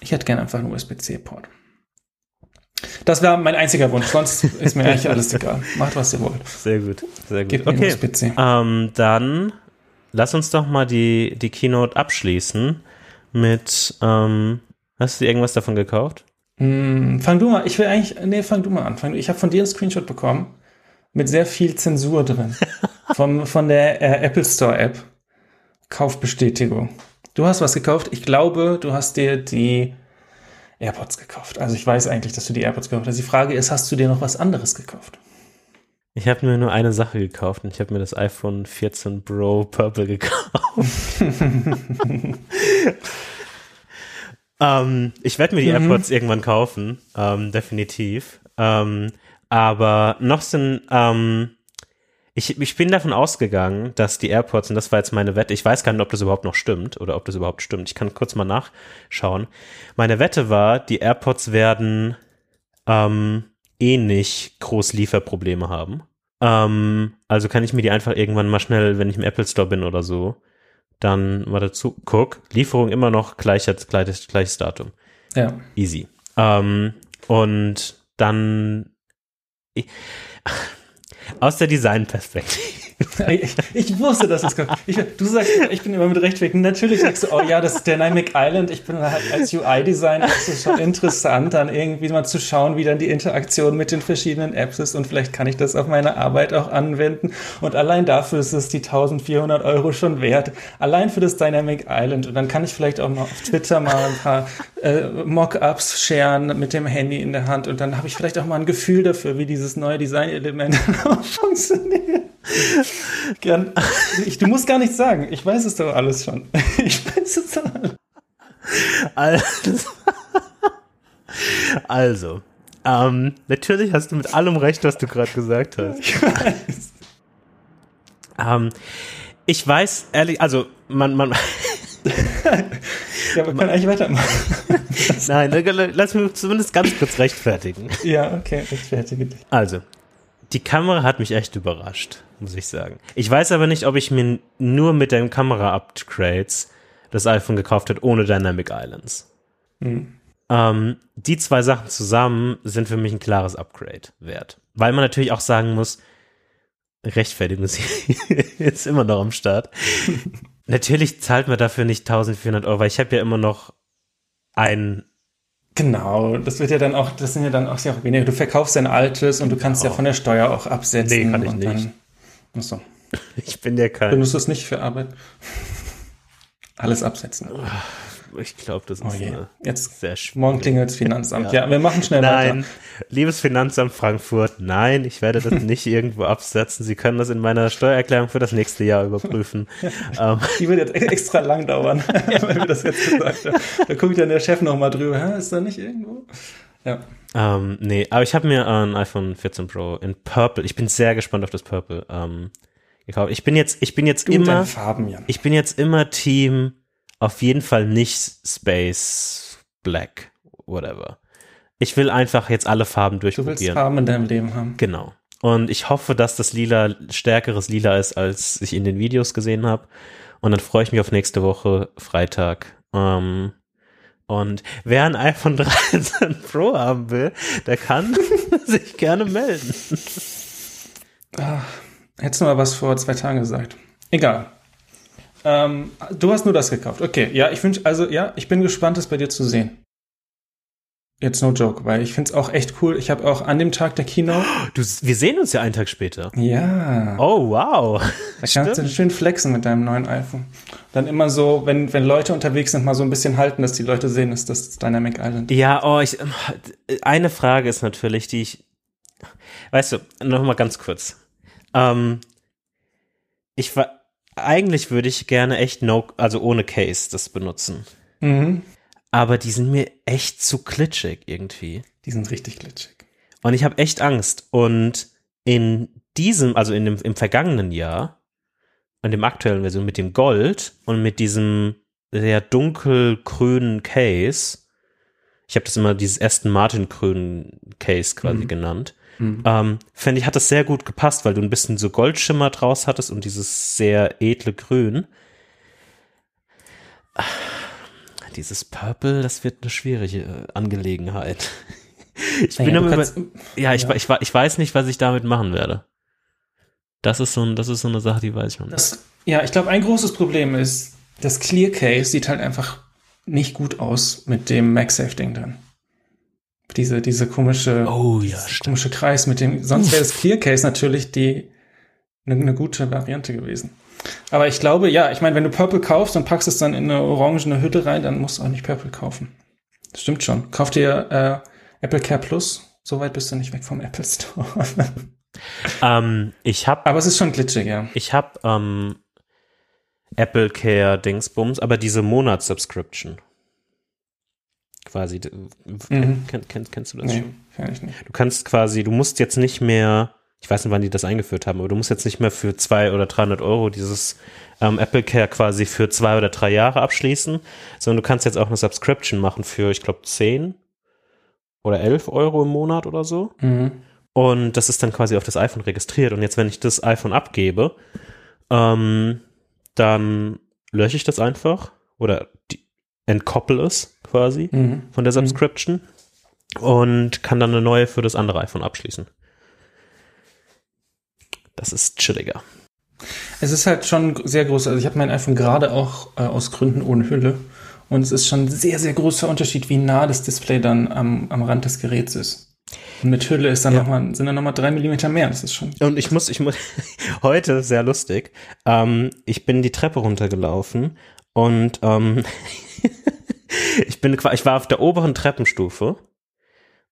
Ich hätte gerne einfach einen USB-C-Port. Das wäre mein einziger Wunsch. Sonst ist mir eigentlich alles egal. Macht, was ihr wollt. Sehr gut, sehr gut. Gebt okay, ähm, dann lass uns doch mal die, die Keynote abschließen mit, ähm, hast du irgendwas davon gekauft? Hm, fang du mal, ich will eigentlich, nee, fang du mal an. Ich habe von dir einen Screenshot bekommen mit sehr viel Zensur drin. (laughs) Vom, von der äh, Apple Store App. Kaufbestätigung. Du hast was gekauft. Ich glaube, du hast dir die AirPods gekauft. Also ich weiß eigentlich, dass du die AirPods gekauft hast. Die Frage ist, hast du dir noch was anderes gekauft? Ich habe mir nur eine Sache gekauft und ich habe mir das iPhone 14 Pro Purple gekauft. (laughs) ähm, ich werde mir die mhm. AirPods irgendwann kaufen, ähm, definitiv. Ähm, aber noch sind, ähm, ich, ich bin davon ausgegangen, dass die AirPods, und das war jetzt meine Wette, ich weiß gar nicht, ob das überhaupt noch stimmt oder ob das überhaupt stimmt. Ich kann kurz mal nachschauen. Meine Wette war, die AirPods werden ähm, eh nicht groß Lieferprobleme haben. Ähm, also kann ich mir die einfach irgendwann mal schnell, wenn ich im Apple Store bin oder so, dann mal dazu guck. Lieferung immer noch gleiches, gleiches, gleiches Datum. Ja. Easy. Ähm, und dann ich, aus der Designperspektive. Ich, ich, wusste, dass es kommt. Ich, du sagst, ich bin immer mit Rechtwegen. Natürlich sagst du, oh ja, das Dynamic Island. Ich bin halt als UI-Designer, ist schon interessant, dann irgendwie mal zu schauen, wie dann die Interaktion mit den verschiedenen Apps ist und vielleicht kann ich das auf meine Arbeit auch anwenden. Und allein dafür ist es die 1400 Euro schon wert. Allein für das Dynamic Island. Und dann kann ich vielleicht auch mal auf Twitter mal ein paar äh, Mockups sharen mit dem Handy in der Hand und dann habe ich vielleicht auch mal ein Gefühl dafür, wie dieses neue Design-Element (laughs) funktioniert. (laughs) Du musst gar nichts sagen. Ich weiß es doch alles schon. (laughs) Ich weiß es doch alles. Also, also ähm, natürlich hast du mit allem recht, was du gerade gesagt hast. Ich weiß. Ähm, ich weiß ehrlich, also man, man. (laughs) ja, man kann eigentlich weitermachen. Nein, lass mich zumindest ganz kurz rechtfertigen. Ja, okay, rechtfertige dich. Also, die Kamera hat mich echt überrascht, muss ich sagen. Ich weiß aber nicht, ob ich mir nur mit den Kamera-Upgrades das iPhone gekauft hätte, ohne Dynamic Islands. Mhm. Ähm, die zwei Sachen zusammen sind für mich ein klares Upgrade wert. Weil man natürlich auch sagen muss, Rechtfertigung ist (laughs) immer noch am Start. (laughs) natürlich zahlt man dafür nicht 1400 Euro, weil ich habe ja immer noch ein Genau, das wird ja dann auch, das sind ja dann auch sehr weniger. Du verkaufst dein altes und du kannst genau. ja von der Steuer auch absetzen. Nee, kann ich nicht. Achso. (laughs) Ich bin ja kein. Benutzt du es nicht für Arbeit? Alles absetzen. Ich glaube, das ist oh yeah. Jetzt sehr schwierig. Morgen klingelt das Finanzamt. ja. ja. wir machen schnell nein. weiter. Liebes Finanzamt Frankfurt, nein, ich werde das nicht (laughs) irgendwo absetzen. Sie können das in meiner Steuererklärung für das nächste Jahr überprüfen. (laughs) ähm. Die wird jetzt extra lang dauern, weil wir das jetzt gesagt haben. Da guckt dann der Chef nochmal drüber. Hä, ist da nicht irgendwo? Ja. Ähm, nee, aber ich habe mir ein iPhone 14 Pro in Purple. Ich bin sehr gespannt auf das Purple ähm, gekauft. Ich bin jetzt, ich bin jetzt du immer, Farben, Jan. ich bin jetzt immer Team auf jeden Fall nicht Space Black, whatever. Ich will einfach jetzt alle Farben durchprobieren. Du willst Farben in deinem Leben haben. Genau. Und ich hoffe, dass das Lila stärkeres Lila ist, als ich in den Videos gesehen habe. Und dann freue ich mich auf nächste Woche, Freitag. Ähm, und wer ein iPhone (laughs) 13 Pro haben will, der kann (laughs) sich gerne melden. Ach, hättest du mal was vor zwei Tagen gesagt. Egal. Ähm, du hast nur das gekauft. Okay, ja, ich wünsche, also ja, ich bin gespannt, es bei dir zu sehen. Jetzt no joke, weil ich finde es auch echt cool. Ich habe auch an dem Tag der Kino. (gasps) Du, wir sehen uns ja einen Tag später. Ja. Oh, wow. Da kannst du schön flexen mit deinem neuen iPhone. Dann immer so, wenn, wenn Leute unterwegs sind, mal so ein bisschen halten, dass die Leute sehen, ist das Dynamic Island. Ja, oh, ich, eine Frage ist natürlich, die ich, weißt du, noch mal ganz kurz. Ähm, ich war, eigentlich würde ich gerne echt no, also ohne Case das benutzen. Mhm. Aber die sind mir echt zu glitschig irgendwie. Die sind richtig glitschig. Und ich habe echt Angst. Und in diesem, also in dem, im vergangenen Jahr, in dem aktuellen Version mit dem Gold und mit diesem sehr dunkelgrünen Case, ich habe das immer dieses Aston Martin grünen Case quasi mhm. genannt, Mhm. Ähm, Fände ich, hat das sehr gut gepasst, weil du ein bisschen so Goldschimmer draus hattest und dieses sehr edle Grün. Dieses Purple, das wird eine schwierige äh, Angelegenheit. (laughs) Ich bin naja, kannst, über, ja, ich, ja. Ich, ich, weiß nicht, was ich damit machen werde. Das ist so, das ist so eine Sache, die weiß ich noch nicht. ja, ich glaube, ein großes Problem ist, das Clear Case sieht halt einfach nicht gut aus mit dem MagSafe-Ding drin diese, diese komische, oh, ja, komische Kreis mit dem, sonst wäre das (laughs) Clear Case natürlich die, eine, eine gute Variante gewesen. Aber ich glaube, ja, ich meine, wenn du Purple kaufst und packst es dann in eine orangene Hütte rein, dann musst du auch nicht Purple kaufen. Stimmt schon. Kauft ihr äh, Apple Care Plus? Soweit bist du nicht weg vom Apple Store. (laughs) Ähm, ich habe, Aber es ist schon glitschig, ja. ich habe ähm, Apple Care Dingsbums, aber diese Monatssubscription. Quasi. Mhm. Kenn, kenn, kennst du das Nee, schon? kann ich nicht. Du kannst quasi, du musst jetzt nicht mehr, ich weiß nicht, wann die das eingeführt haben, aber du musst jetzt nicht mehr für zwei oder 300 Euro dieses ähm, Apple Care quasi für zwei oder drei Jahre abschließen, sondern du kannst jetzt auch eine Subscription machen für, ich glaube, 10 oder 11 Euro im Monat oder so. Mhm. Und das ist dann quasi auf das iPhone registriert. Und jetzt, wenn ich das iPhone abgebe, ähm, dann lösche ich das einfach oder die, entkoppel es quasi Mhm. von der Subscription und kann dann eine neue für das andere iPhone abschließen. Das ist chilliger. Es ist halt schon sehr groß. Also ich habe mein iPhone gerade auch äh, aus Gründen ohne Hülle. Und es ist schon ein sehr, sehr großer Unterschied, wie nah das Display dann am, am Rand des Geräts ist. Und mit Hülle ist dann Ja. noch mal, sind dann nochmal drei Millimeter mehr. Das ist schon. Und ich muss, ich muss, (laughs) heute sehr lustig. Ähm, ich bin die Treppe runtergelaufen und ähm, (laughs) ich bin, ich war auf der oberen Treppenstufe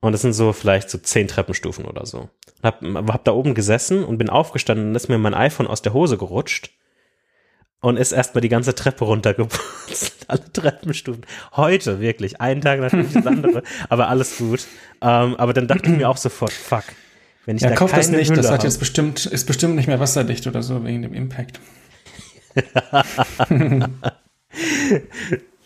und das sind so vielleicht so zehn Treppenstufen oder so. Hab, hab da oben gesessen und bin aufgestanden und ist mir mein iPhone aus der Hose gerutscht und ist erstmal die ganze Treppe runtergeputzt. (laughs) Alle Treppenstufen. Heute, wirklich. Einen Tag natürlich das andere, (laughs) aber alles gut. Ähm, aber dann dachte ich mir auch sofort, fuck. Wenn ich Ja, da kauft das nicht. Das Hülle hat hab- jetzt bestimmt, ist bestimmt nicht mehr wasserdicht oder so wegen dem Impact. (laughs)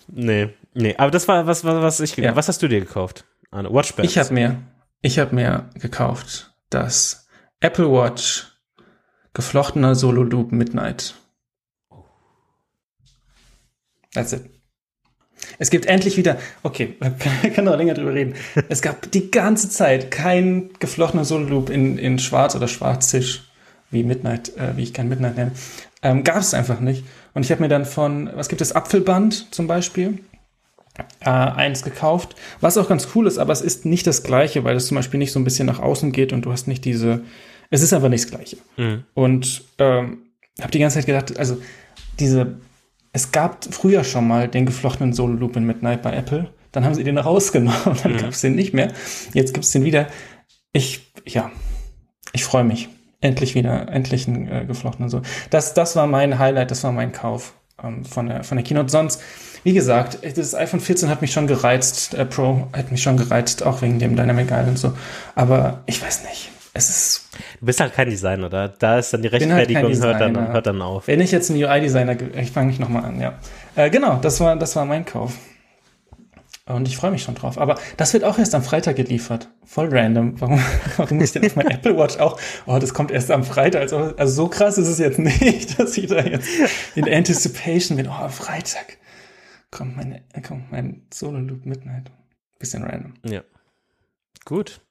Nee, nee, aber das war was, was, was ich, Ja. was hast du dir gekauft? Anne? Watchbands. Ich habe mir, ich habe mir gekauft das Apple Watch geflochtener Solo Loop Midnight. That's it. Es gibt endlich wieder, okay, (laughs) wir können noch länger drüber reden. Es gab die ganze Zeit kein geflochtener Solo Loop in, in Schwarz oder Schwarzisch, wie Midnight, äh, wie ich kein Midnight nenne. Ähm, gab es einfach nicht. Und ich habe mir dann von, was gibt es, Apfelband zum Beispiel, äh, eins gekauft, was auch ganz cool ist, aber es ist nicht das gleiche, weil es zum Beispiel nicht so ein bisschen nach außen geht und du hast nicht diese, es ist einfach nicht das gleiche. Mhm. Und ähm, habe die ganze Zeit gedacht, also diese, es gab früher schon mal den geflochtenen Solo Loop in Midnight bei Apple, dann haben sie den rausgenommen, dann Mhm. gab es den nicht mehr. Jetzt gibt es den wieder. Ich, ja, ich freue mich. Endlich wieder, endlich ein äh, geflochtenen Solo. Das, das war mein Highlight, das war mein Kauf ähm, von, der, von der Keynote. Sonst, wie gesagt, das iPhone 14 hat mich schon gereizt, äh, Pro hat mich schon gereizt, auch wegen dem Dynamic Island und so. Aber ich weiß nicht. Es ist, Du bist halt kein Designer, da, da ist dann die halt Rechtfertigung, hört, dann, hört dann auf. wenn ich jetzt einen UI-Designer, ich fange mich nochmal an, ja. Äh, genau, das war, das war mein Kauf. Und ich freue mich schon drauf. Aber das wird auch erst am Freitag geliefert. Voll random. (laughs) Warum, warum muss ich denn auf mein Apple Watch auch? Oh, das kommt erst am Freitag. Also, also so krass ist es jetzt (laughs) nicht, dass ich da jetzt in Anticipation bin. Oh, am Freitag. Kommt meine, kommt mein Solo Loop Midnight. Bisschen random. Ja. Gut.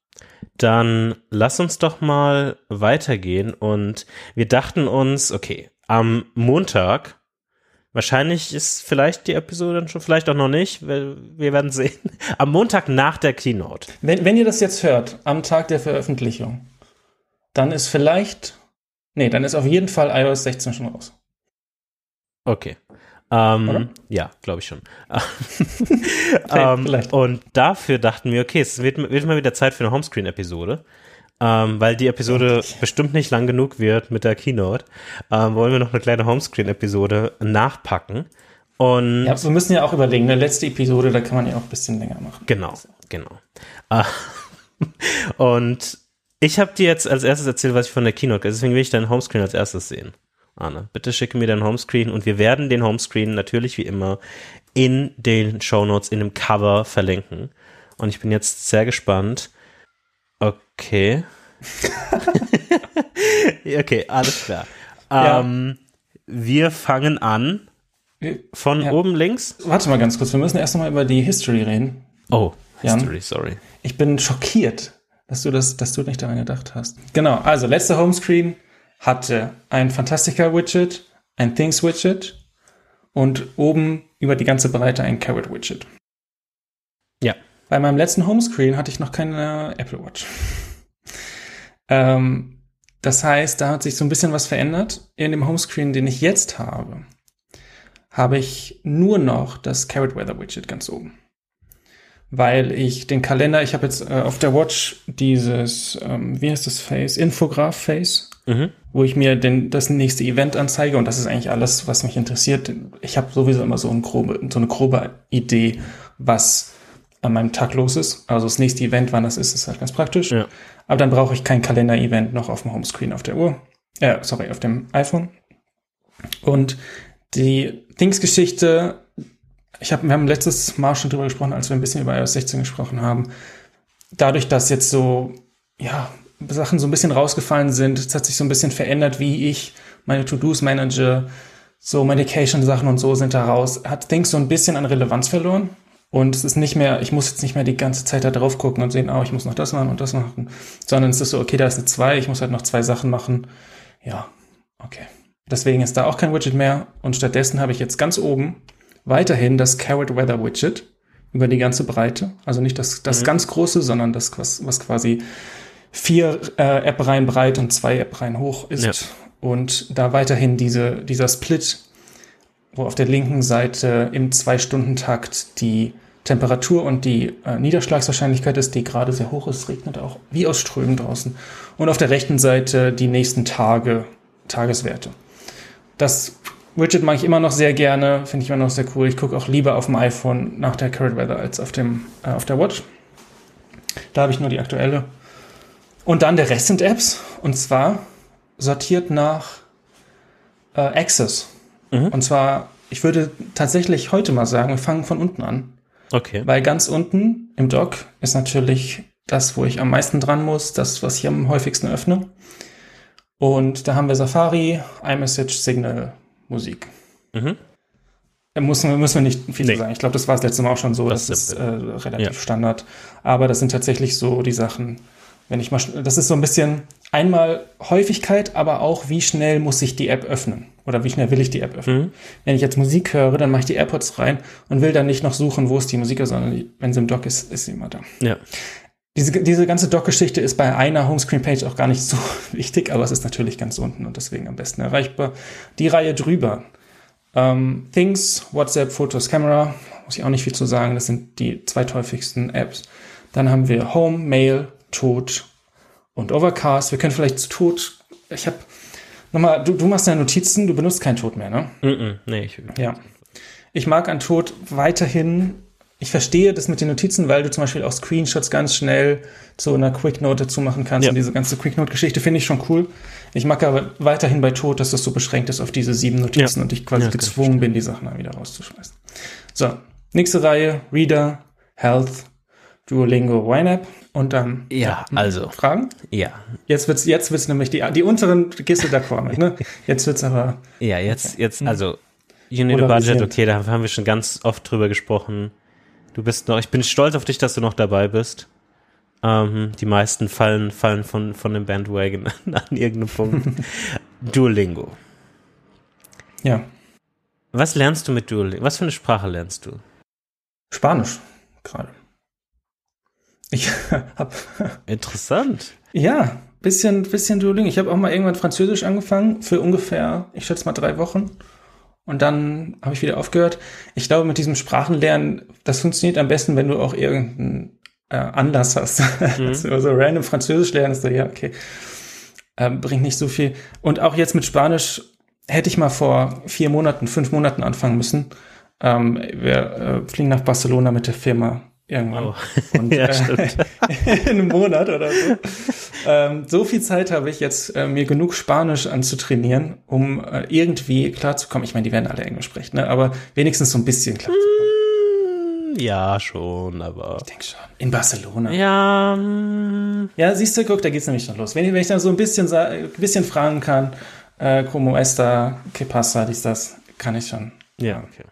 Dann lass uns doch mal weitergehen und wir dachten uns, okay, am Montag, wahrscheinlich ist vielleicht die Episode dann schon, vielleicht auch noch nicht, wir, wir werden sehen. (laughs) Am Montag nach der Keynote. Wenn, wenn ihr das jetzt hört, am Tag der Veröffentlichung, dann ist vielleicht, nee, dann ist auf jeden Fall iOS 16 schon raus. Okay. Ähm, ja, glaube ich schon. (laughs) (laughs) Ähm, vielleicht. und dafür dachten wir, okay, es wird, wird mal wieder Zeit für eine Homescreen-Episode. Ähm, weil die Episode Endlich. bestimmt nicht lang genug wird mit der Keynote, ähm, wollen wir noch eine kleine Homescreen-Episode nachpacken. Und Ja, wir müssen ja auch überlegen, eine letzte Episode, da kann man ja auch ein bisschen länger machen. Genau, genau. Äh, (laughs) Und ich habe dir jetzt als erstes erzählt, was ich von der Keynote, deswegen will ich deinen Homescreen als erstes sehen. Arne, bitte schicke mir deinen Homescreen und wir werden den Homescreen natürlich wie immer in den Shownotes, in dem Cover verlinken. Und ich bin jetzt sehr gespannt. Okay. (laughs) okay, alles klar. Ja. Ähm, wir fangen an von Ja. oben links. Warte mal ganz kurz, wir müssen erst noch mal über die History reden. Oh, Jan? History, sorry. Ich bin schockiert, dass du das, dass du nicht daran gedacht hast. Genau, also letzter Homescreen hatte ein Fantastica-Widget, ein Things-Widget und oben über die ganze Breite ein Carrot-Widget. Ja. Bei meinem letzten Homescreen hatte ich noch keine Apple Watch. ähm, das heißt, da hat sich so ein bisschen was verändert. In dem Homescreen, den ich jetzt habe, habe ich nur noch das Carrot Weather Widget ganz oben. weil ich den Kalender, ich habe jetzt äh, auf der Watch dieses, ähm, wie heißt das Face, Infograph Face, mhm. wo ich mir den, das nächste Event anzeige und das ist eigentlich alles, was mich interessiert. Ich habe sowieso immer so, ein grobe, so eine grobe Idee, was an meinem Tag los ist. Also das nächste Event, wann das ist, ist halt ganz praktisch. Ja. Aber dann brauche ich kein Kalender-Event noch auf dem Homescreen auf der Uhr. Äh, sorry, auf dem iPhone. Und die Dingsgeschichte, ich hab, wir haben letztes Mal schon drüber gesprochen, als wir ein bisschen über iOS 16 gesprochen haben. Dadurch, dass jetzt so, ja, Sachen so ein bisschen rausgefallen sind, es hat sich so ein bisschen verändert, wie ich meine To-Dos manage, so Medication-Sachen und so sind da raus, hat Things so ein bisschen an Relevanz verloren. Und es ist nicht mehr, ich muss jetzt nicht mehr die ganze Zeit da drauf gucken und sehen, oh, ich muss noch das machen und das machen, sondern es ist so, okay, da ist eine 2, ich muss halt noch zwei Sachen machen. Ja, okay. Deswegen ist da auch kein Widget mehr und stattdessen habe ich jetzt ganz oben weiterhin das Carrot Weather Widget über die ganze Breite. Also nicht das, das mhm. ganz große, sondern das, was, was quasi vier äh, App-Reihen breit und zwei App-Reihen hoch ist. Ja. Und da weiterhin diese, dieser Split, wo auf der linken Seite im Zwei-Stunden-Takt die Temperatur und die äh, Niederschlagswahrscheinlichkeit ist, die gerade sehr hoch ist, regnet auch wie aus Strömen draußen. Und auf der rechten Seite die nächsten Tage, Tageswerte. Das Widget mag ich immer noch sehr gerne, finde ich immer noch sehr cool. Ich gucke auch lieber auf dem iPhone nach der Current Weather als auf, dem, äh, auf der Watch. Da habe ich nur die aktuelle. Und dann der Rest sind Apps. Und zwar sortiert nach äh, Access. Mhm. Und zwar, ich würde tatsächlich heute mal sagen, wir fangen von unten an. Okay. Weil ganz unten im Dock ist natürlich das, wo ich am meisten dran muss, das, was ich am häufigsten öffne. Und da haben wir Safari, iMessage, Signal, Musik. Mhm. Müssen, müssen wir nicht viel nee. zu sagen. Ich glaube, das war das letzte Mal auch schon so. Das, das ist äh, relativ ja. Standard. Aber das sind tatsächlich so die Sachen, wenn ich mal, das ist so ein bisschen einmal Häufigkeit, aber auch wie schnell muss ich die App öffnen oder wie schnell will ich die App öffnen. Mhm. Wenn ich jetzt Musik höre, dann mache ich die AirPods rein und will dann nicht noch suchen, wo ist die Musik, sondern wenn sie im Dock ist, ist sie immer da. Ja. Diese, diese ganze Dock-Geschichte ist bei einer Homescreen-Page auch gar nicht (laughs) so wichtig, aber es ist natürlich ganz unten und deswegen am besten erreichbar. Die Reihe drüber. Ähm, Things, WhatsApp, Fotos, Camera, muss ich auch nicht viel zu sagen, das sind die zweithäufigsten Apps. Dann haben wir Home, Mail, Tod und Overcast. Wir können vielleicht zu Tod, ich habe nochmal, du, du machst ja Notizen, du benutzt kein Tod mehr, ne? Mm -mm, nee, ich Ja. Ich mag an Tod weiterhin ich verstehe das mit den Notizen, weil du zum Beispiel auch Screenshots ganz schnell zu einer Quick-Note dazu machen kannst. Ja. Und diese ganze Quick-Note-Geschichte finde ich schon cool. Ich mag aber weiterhin bei Tod, dass das so beschränkt ist auf diese sieben Notizen ja. und ich quasi ja, gezwungen bin, die Sachen dann wieder rauszuschmeißen. So, nächste Reihe, Reader, Health, Duolingo, YNAB und dann ja, also Fragen. Ja. Jetzt wird's jetzt wird's nämlich die die unteren gehst du d'accord mit, ne? (laughs) Jetzt wird's aber Ja, jetzt okay. jetzt also You need a budget, okay, da haben wir schon ganz oft drüber gesprochen. Du bist noch, ich bin stolz auf dich, dass du noch dabei bist. Ähm, die meisten fallen, fallen von, von dem Bandwagon (laughs) an irgendeinem Punkt. (laughs) Duolingo. Ja. Was lernst du mit Duolingo? Was für eine Sprache lernst du? Spanisch, gerade. Ich (laughs) hab. Interessant. Ja, bisschen, bisschen Duolingo. Ich habe auch mal irgendwann Französisch angefangen für ungefähr, ich schätze mal drei Wochen. Und dann habe ich wieder aufgehört. Ich glaube, mit diesem Sprachenlernen, das funktioniert am besten, wenn du auch irgendeinen äh, Anlass hast. (laughs) Mhm. also random Französisch lernst, ja, okay. Ähm, bringt nicht so viel. Und auch jetzt mit Spanisch hätte ich mal vor vier Monaten, fünf Monaten anfangen müssen. Ähm, wir äh, fliegen nach Barcelona mit der Firma irgendwann. Oh. (laughs) Und, ja, äh, (laughs) in einem Monat oder so. ähm, so viel Zeit habe ich jetzt, äh, mir genug Spanisch anzutrainieren, um äh, irgendwie klarzukommen. Ich meine, die werden alle Englisch sprechen, ne? aber wenigstens so ein bisschen klarzukommen. Mm, ja, schon, aber. Ich denke schon. In Barcelona. Ja. Mm. Ja, siehst du, guck, da geht's nämlich schon los. Wenn, wenn ich dann so ein bisschen, ein bisschen fragen kann, äh, como esta, que pasa, dies, das, kann ich schon. Ja, okay.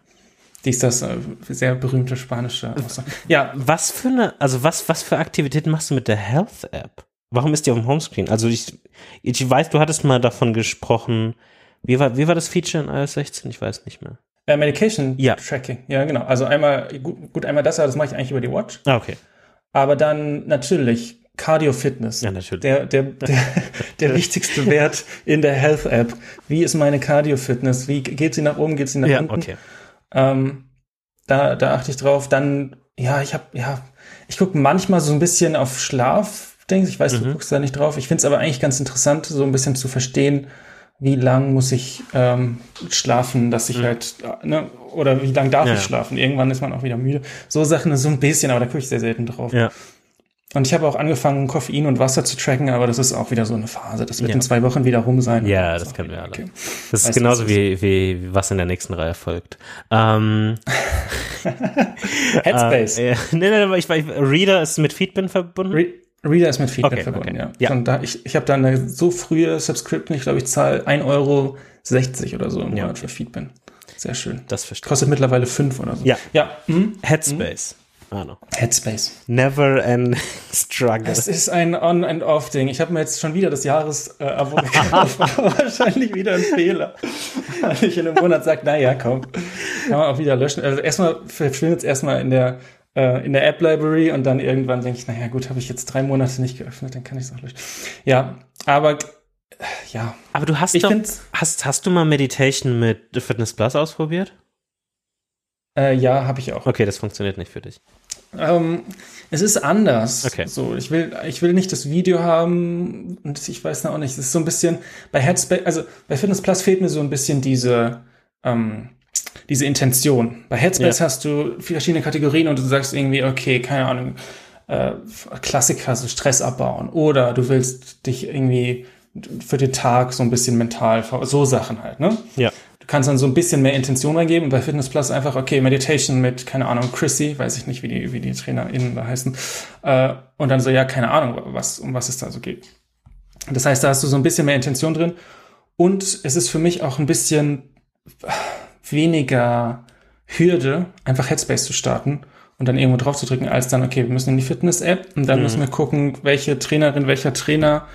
Die ist das äh, sehr berühmte spanische Aussage. Ja, was für eine, also was, was für Aktivitäten machst du mit der Health App? Warum ist die auf dem Homescreen? Also ich, ich weiß, du hattest mal davon gesprochen. Wie war, wie war das Feature in iOS 16? Ich weiß nicht mehr. Äh, Medication ja. Tracking. Ja, genau. Also einmal, gut, gut einmal das, aber das mache ich eigentlich über die Watch. Ah, okay. Aber dann natürlich Cardio Fitness. Ja, natürlich. Der, der, der, (laughs) der wichtigste Wert in der Health App. Wie ist meine Cardio Fitness? Wie geht sie nach oben? Geht sie nach ja, unten? Okay. Ähm, da, da achte ich drauf. Dann ja, ich habe, ja, ich gucke manchmal so ein bisschen auf Schlaf, denkst Ich weiß, Mhm. du guckst da nicht drauf. Ich finde es aber eigentlich ganz interessant, so ein bisschen zu verstehen, wie lang muss ich ähm, schlafen, dass ich halt, äh, ne, oder wie lang darf Mhm. Ja, ich schlafen? Irgendwann ist man auch wieder müde. So Sachen so ein bisschen, aber da gucke ich sehr selten drauf. Ja. Und ich habe auch angefangen, Koffein und Wasser zu tracken, aber das ist auch wieder so eine Phase. Das wird Ja. in zwei Wochen wieder rum sein. Ja, das auch kennen wir alle. okay. Das ist Weißt genauso was wie, wie, was in der nächsten Reihe folgt. Ähm, (laughs) Headspace. Äh, ja. nee, (laughs) nee, nee, ich, ich, Reader ist mit Feedbin verbunden. Re Reader ist mit Feedback Okay, verbunden, okay. ja. Ja. Schon da, ich ich habe da eine so frühe Subscription, ich glaube, ich zahle 1,60 Euro oder so im Ja, Monat okay. für Feedback. Sehr schön. Das verstehe ich. Kostet mittlerweile 5 oder so. Ja. Ja. Mhm. Headspace. Ah, no. Headspace. Never end (laughs) struggle. Es ist ein On- and Off-Ding. Ich habe mir jetzt schon wieder das Jahres-Abo (laughs) gekauft. (laughs) Wahrscheinlich wieder ein Fehler. Weil ich in einem Monat sage, naja, komm. Kann man auch wieder löschen. Also erstmal verschwindet es erstmal in der, äh, in der App-Library und dann irgendwann denke ich, naja, gut, habe ich jetzt drei Monate nicht geöffnet, dann kann ich es auch löschen. Ja, aber äh, ja. Aber du hast Ich doch, hast, hast du mal Meditation mit Fitness Plus ausprobiert? Äh, ja, habe ich auch. Okay, das funktioniert nicht für dich. Ähm, es ist anders. Okay. So, ich will, ich will nicht das Video haben und ich weiß noch auch nicht. Es ist so ein bisschen bei Headspace, also bei Fitness Plus fehlt mir so ein bisschen diese, ähm, diese Intention. Bei Headspace Ja. hast du verschiedene Kategorien und du sagst irgendwie, okay, keine Ahnung, äh, Klassiker, so Stress abbauen oder du willst dich irgendwie für den Tag so ein bisschen mental, so Sachen halt, ne? Ja. Kannst dann so ein bisschen mehr Intention reingeben. Bei Fitness Plus einfach, okay, Meditation mit, keine Ahnung, Chrissy, weiß ich nicht, wie die, wie die TrainerInnen da heißen. Äh, und dann so, ja, keine Ahnung, was, um was es da so geht. Das heißt, da hast du so ein bisschen mehr Intention drin. Und es ist für mich auch ein bisschen weniger Hürde, einfach Headspace zu starten und dann irgendwo drauf zu drücken, als dann, okay, wir müssen in die Fitness-App und dann Mhm. müssen wir gucken, welche Trainerin, welcher Trainer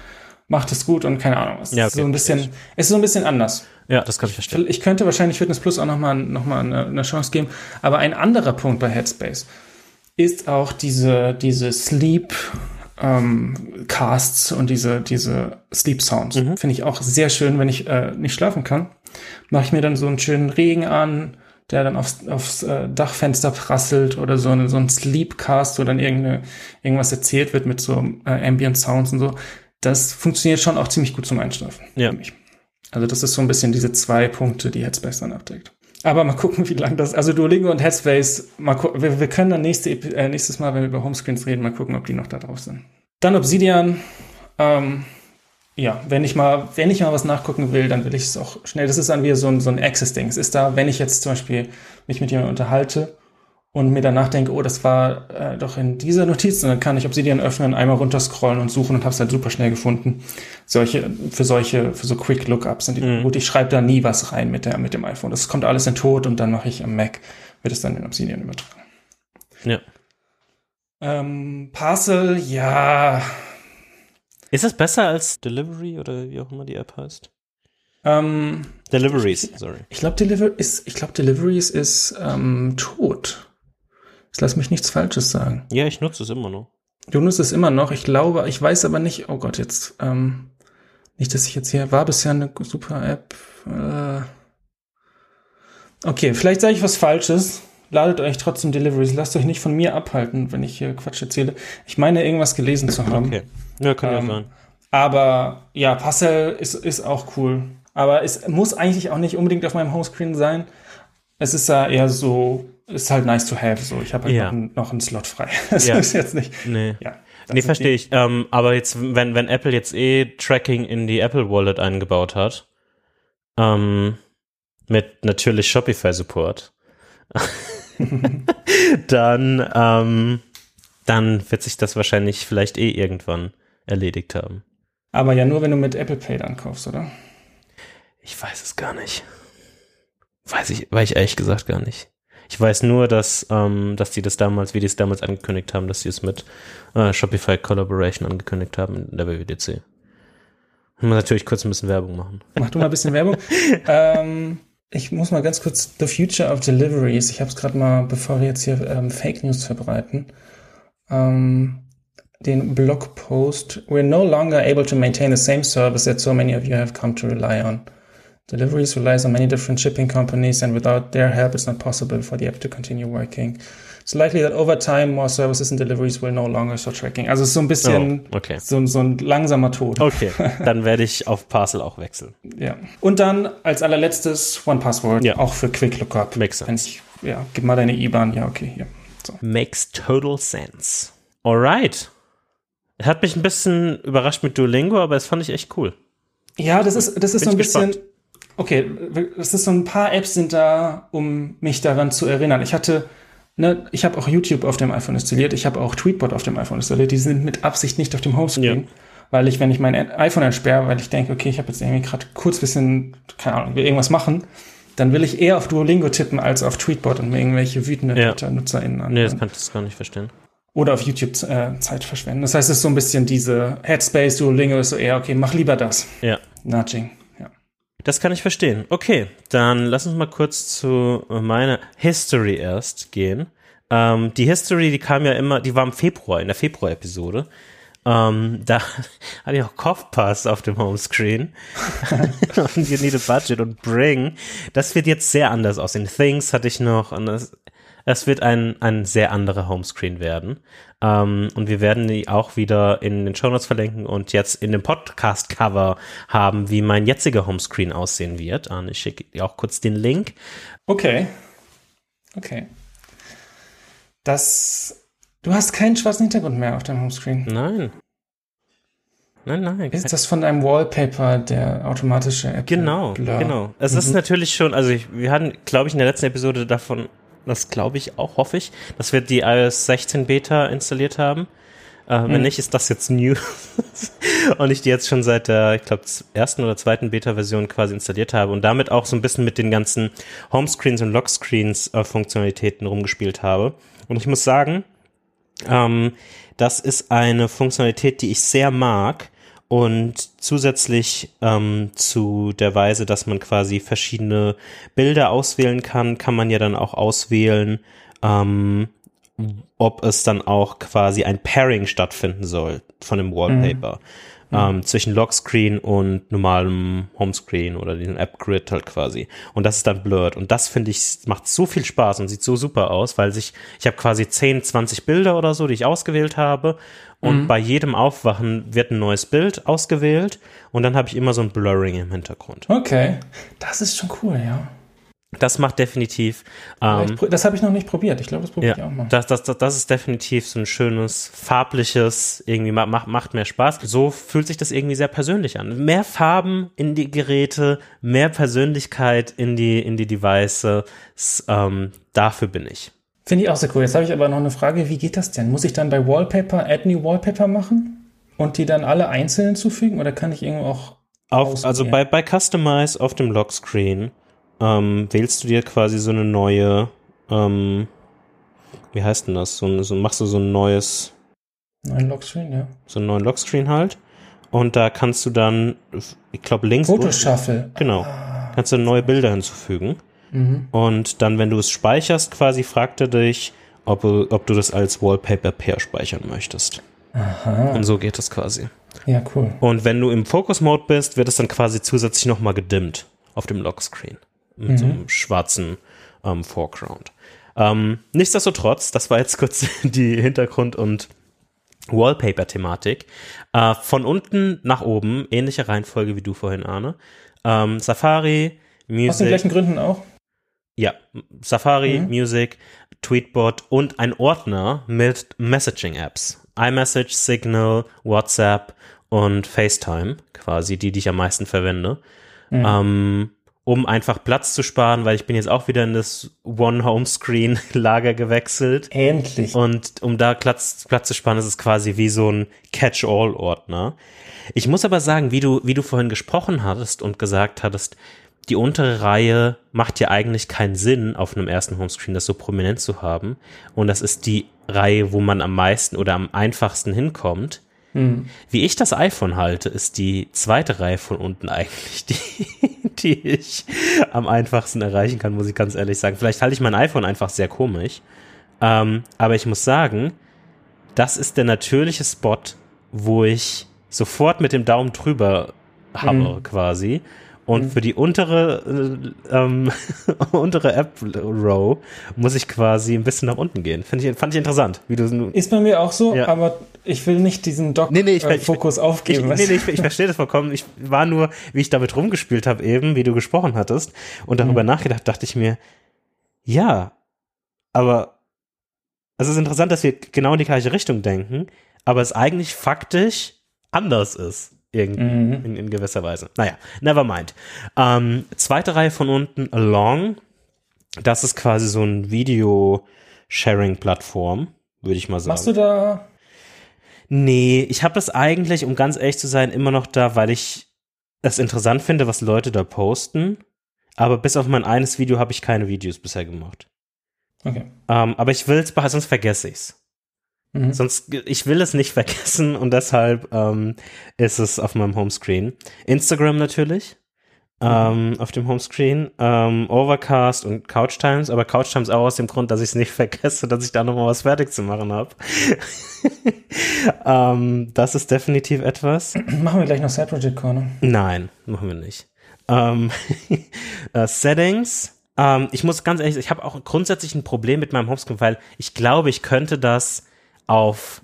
macht es gut und keine Ahnung was. Ja, Es ist okay, so ein bisschen, es ist so ein bisschen anders. Ja, das kann ich verstehen. Ich könnte wahrscheinlich Fitness Plus auch nochmal noch mal eine, eine Chance geben. Aber ein anderer Punkt bei Headspace ist auch diese, diese Sleep ähm, Casts und diese, diese Sleep Sounds. Mhm. Finde ich auch sehr schön, wenn ich äh, nicht schlafen kann. Mache ich mir dann so einen schönen Regen an, der dann aufs, aufs äh, Dachfenster prasselt oder so, eine, so ein Sleepcast, wo dann irgendeine, irgendwas erzählt wird mit so äh, Ambient Sounds und so. Das funktioniert schon auch ziemlich gut zum Einschlafen. Ja. für mich. Also das ist so ein bisschen diese zwei Punkte, die Headspace dann abdeckt. Aber mal gucken, wie lang das. Also Duolingo und Headspace, mal wir, wir können dann nächste, äh, nächstes Mal, wenn wir über Homescreens reden, mal gucken, ob die noch da drauf sind. Dann Obsidian. Ähm, ja, wenn ich mal, wenn ich mal was nachgucken will, dann will ich es auch schnell. Das ist dann wieder so ein, so ein Access-Ding. Es ist da, wenn ich jetzt zum Beispiel mich mit jemandem unterhalte und mir danach denke, oh, das war äh, doch in dieser Notiz, und dann kann ich Obsidian öffnen, einmal runterscrollen und suchen und habe es halt super schnell gefunden. Solche, für solche, für so Quick Lookups sind die Mhm. gut. Ich schreibe da nie was rein mit, der, mit dem iPhone. Das kommt alles in Tod und dann mache ich am Mac, wird es dann in Obsidian übertragen. Ja. Ähm, Parcel, ja. Ist das besser als Delivery oder wie auch immer die App heißt? Ähm, Deliveries, sorry. ich glaube, Deliver ist, ich glaube, Deliveries ist ähm, tot. Jetzt lass mich nichts Falsches sagen. Ja, ich nutze es immer noch. Du nutzt es immer noch. Ich glaube, ich weiß aber nicht. Oh Gott, jetzt ähm, nicht, dass ich jetzt hier war bisher eine super App. Äh, okay, vielleicht sage ich was Falsches. Ladet euch trotzdem Deliveries. Lasst euch nicht von mir abhalten, wenn ich hier Quatsch erzähle. Ich meine, irgendwas gelesen zu haben. Okay. Ja, kann Ähm, ja sein. Aber ja, Parcel ist, ist auch cool. Aber es muss eigentlich auch nicht unbedingt auf meinem Homescreen sein. Es ist ja eher so, ist halt nice to have. So, ich habe halt Ja. noch, einen, noch einen Slot frei. (laughs) Das Ja. ist jetzt nicht. Nee. Ja. Nee, verstehe ich. Ähm, aber jetzt, wenn, wenn Apple jetzt eh Tracking in die Apple Wallet eingebaut hat, ähm, mit natürlich Shopify-Support, (laughs) dann, ähm, dann wird sich das wahrscheinlich vielleicht eh irgendwann erledigt haben. Aber ja nur, wenn du mit Apple Pay dann kaufst, oder? Ich weiß es gar nicht. Weiß ich, weiß ich ehrlich gesagt gar nicht. Ich weiß nur, dass, ähm, dass die das damals, wie die es damals angekündigt haben, dass sie es mit äh, Shopify Collaboration angekündigt haben in der WWDC. Muss natürlich kurz ein bisschen Werbung machen. Mach du mal ein bisschen Werbung. (laughs) ähm, ich muss mal ganz kurz The Future of Deliveries. Ich habe es gerade mal, bevor wir jetzt hier ähm, Fake News verbreiten, ähm, den Blogpost. We're no longer able to maintain the same service that so many of you have come to rely on. Deliveries relies on many different shipping companies, and without their help, it's not possible for the app to continue working. It's likely that over time more services and deliveries will no longer show tracking. Also so ein bisschen Oh, okay. so, so ein langsamer Tod. Okay, (laughs) dann werde ich auf Parcel auch wechseln. Ja. Und dann als allerletztes One Password, Ja. auch für Quick Lookup. Makes sense. Ich, ja, gib mal deine IBAN. Ja, okay, hier. So. Makes total sense. Alright. Hat mich ein bisschen überrascht mit Duolingo, aber das fand ich echt cool. Ja, das ist, das ist so ein bisschen. gespannt. Okay, es ist so ein paar Apps sind da, um mich daran zu erinnern. Ich hatte, ne, ich habe auch YouTube auf dem iPhone installiert, ich habe auch Tweetbot auf dem iPhone installiert. Die sind mit Absicht nicht auf dem Homescreen, Ja. weil ich, wenn ich mein iPhone entsperre, weil ich denke, okay, ich habe jetzt irgendwie gerade kurz bisschen, keine Ahnung, will irgendwas machen, dann will ich eher auf Duolingo tippen als auf Tweetbot und mir irgendwelche wütende Ja. Twitter-NutzerInnen an. Nee, das kann ich das gar nicht verstehen. Oder auf YouTube äh, Zeit verschwenden. Das heißt, es ist so ein bisschen diese Headspace, Duolingo ist so eher, okay, mach lieber das. Ja. Nudging. Das kann ich verstehen. Okay, dann lass uns mal kurz zu meiner History erst gehen. Ähm, die History, die kam ja immer, die war im Februar, in der Februar-Episode. Ähm, da (laughs) hatte ich auch Kopfpass auf dem Homescreen. (laughs) und You Need a Budget und Bring. Das wird jetzt sehr anders aussehen. Things hatte ich noch und das, es wird ein, ein sehr anderer Homescreen werden. Ähm, und wir werden die auch wieder in den Shownotes verlinken und jetzt in dem Podcast-Cover haben, wie mein jetziger Homescreen aussehen wird. Und ich schicke dir auch kurz den Link. Okay. Okay. Das. Du hast keinen schwarzen Hintergrund mehr auf deinem Homescreen. Nein. Nein, nein. Ist das von deinem Wallpaper der automatische App? Genau, Blur? genau. Es ist natürlich schon, also ich, wir hatten, glaube ich, in der letzten Episode davon, das glaube ich auch, hoffe ich, dass wir die iOS 16 Beta installiert haben. Äh, Wenn nicht, ist das jetzt News. (laughs) und ich die jetzt schon seit der, ich glaube, ersten oder zweiten Beta-Version quasi installiert habe und damit auch so ein bisschen mit den ganzen Homescreens und Lockscreens äh, Funktionalitäten rumgespielt habe. Und ich muss sagen, ähm, das ist eine Funktionalität, die ich sehr mag. Und zusätzlich ähm, zu der Weise, dass man quasi verschiedene Bilder auswählen kann, kann man ja dann auch auswählen, ähm, ob es dann auch quasi ein Pairing stattfinden soll von dem Wallpaper. Ähm, zwischen Lockscreen und normalem Homescreen oder den App-Grid halt quasi. Und das ist dann blurred. Und das finde ich, macht so viel Spaß und sieht so super aus, weil sich, ich habe quasi 10, 20 Bilder oder so, die ich ausgewählt habe. Und bei jedem Aufwachen wird ein neues Bild ausgewählt. Und dann habe ich immer so ein Blurring im Hintergrund. Okay. Das ist schon cool, ja. Das macht definitiv, ähm, das habe ich noch nicht probiert. Ich glaube, das probiere ich auch ja, mal. das, das, das, das ist definitiv so ein schönes, farbliches, irgendwie ma- macht, macht mehr Spaß. So fühlt sich das irgendwie sehr persönlich an. Mehr Farben in die Geräte, mehr Persönlichkeit in die, in die Devices, ähm, dafür bin ich. Finde ich auch sehr cool. Jetzt habe ich aber noch eine Frage. Wie geht das denn? Muss ich dann bei Wallpaper Add New Wallpaper machen? Und die dann alle einzeln hinzufügen? Oder kann ich irgendwo auch Auf, also bei, bei Customize auf dem Lockscreen ähm, wählst du dir quasi so eine neue, ähm, wie heißt denn das? So, so machst du so ein neues, neuen Lockscreen, ja. so einen neuen Lockscreen halt. Und da kannst du dann, ich glaube, links Fotoshuffle. Genau. Kannst du neue Bilder hinzufügen. Mhm. Und dann, wenn du es speicherst, quasi fragt er dich, ob, du- ob du das als Wallpaper Pair speichern möchtest. Aha. Und so geht das quasi. Ja, cool. Und wenn du im Focus Mode bist, wird es dann quasi zusätzlich nochmal gedimmt auf dem Lockscreen. Mit so einem schwarzen ähm, Foreground. Ähm, nichtsdestotrotz, das war jetzt kurz (laughs) die Hintergrund- und Wallpaper-Thematik. Äh, von unten nach oben, ähnliche Reihenfolge wie du vorhin, Arne. Ähm, Safari, Aus den Music, gleichen Gründen auch? ja, Safari, Mhm. Music, Tweetbot und ein Ordner mit Messaging-Apps. iMessage, Signal, WhatsApp und FaceTime, quasi die, die ich am meisten verwende. Mhm. Ähm, um einfach Platz zu sparen, weil ich bin jetzt auch wieder in das One-Home-Screen-Lager gewechselt. Endlich. Und um da Platz, Platz zu sparen, ist es quasi wie so ein Catch-all-Ordner. Ich muss aber sagen, wie du, wie du vorhin gesprochen hattest und gesagt hattest, die untere Reihe macht ja eigentlich keinen Sinn, auf einem ersten Homescreen das so prominent zu haben. Und das ist die Reihe, wo man am meisten oder am einfachsten hinkommt. Hm. Wie ich das iPhone halte, ist die zweite Reihe von unten eigentlich die, (laughs) die ich am einfachsten erreichen kann, muss ich ganz ehrlich sagen. Vielleicht halte ich mein iPhone einfach sehr komisch. Ähm, aber ich muss sagen, das ist der natürliche Spot, wo ich sofort mit dem Daumen drüber habe, quasi. Und für die untere, äh, ähm, (laughs) untere App-Row muss ich quasi ein bisschen nach unten gehen. Find ich, fand ich interessant. Wie du Ist bei mir auch so, ja. aber ich will nicht diesen Doc-Fokus nee, nee, äh, aufgeben. Ich, nee, nee, ich, ich verstehe das vollkommen. Ich war nur, wie ich damit rumgespielt habe eben, wie du gesprochen hattest und darüber mhm. nachgedacht, dachte ich mir, ja, aber es ist interessant, dass wir genau in die gleiche Richtung denken, aber es eigentlich faktisch anders ist. Irgend, mhm. in, in, gewisser Weise. Naja, never mind. Ähm, zweite Reihe von unten, Along. Das ist quasi so ein Video-Sharing-Plattform, würde ich mal sagen. Machst du da? Nee, ich habe das eigentlich, um ganz ehrlich zu sein, immer noch da, weil ich es interessant finde, was Leute da posten. Aber bis auf mein eines Video habe ich keine Videos bisher gemacht. Okay. Ähm, aber ich will es sonst vergesse ich's. Mhm. Sonst, ich will es nicht (laughs) vergessen und deshalb ähm, ist es auf meinem Homescreen. Instagram natürlich. Mhm. Ähm, auf dem Homescreen, ähm, Overcast und Couch Times, aber Couch Times auch aus dem Grund, dass ich es nicht (laughs) vergesse, dass ich da nochmal was fertig zu machen habe. (laughs) ähm, das ist definitiv etwas. (clears throat) Machen wir gleich noch Set Project Corner? Nein, machen wir nicht. Ähm, äh, Settings. Ähm, ich muss ganz ehrlich, ich habe auch grundsätzlich ein Problem mit meinem Homescreen, weil ich glaube, ich könnte das auf,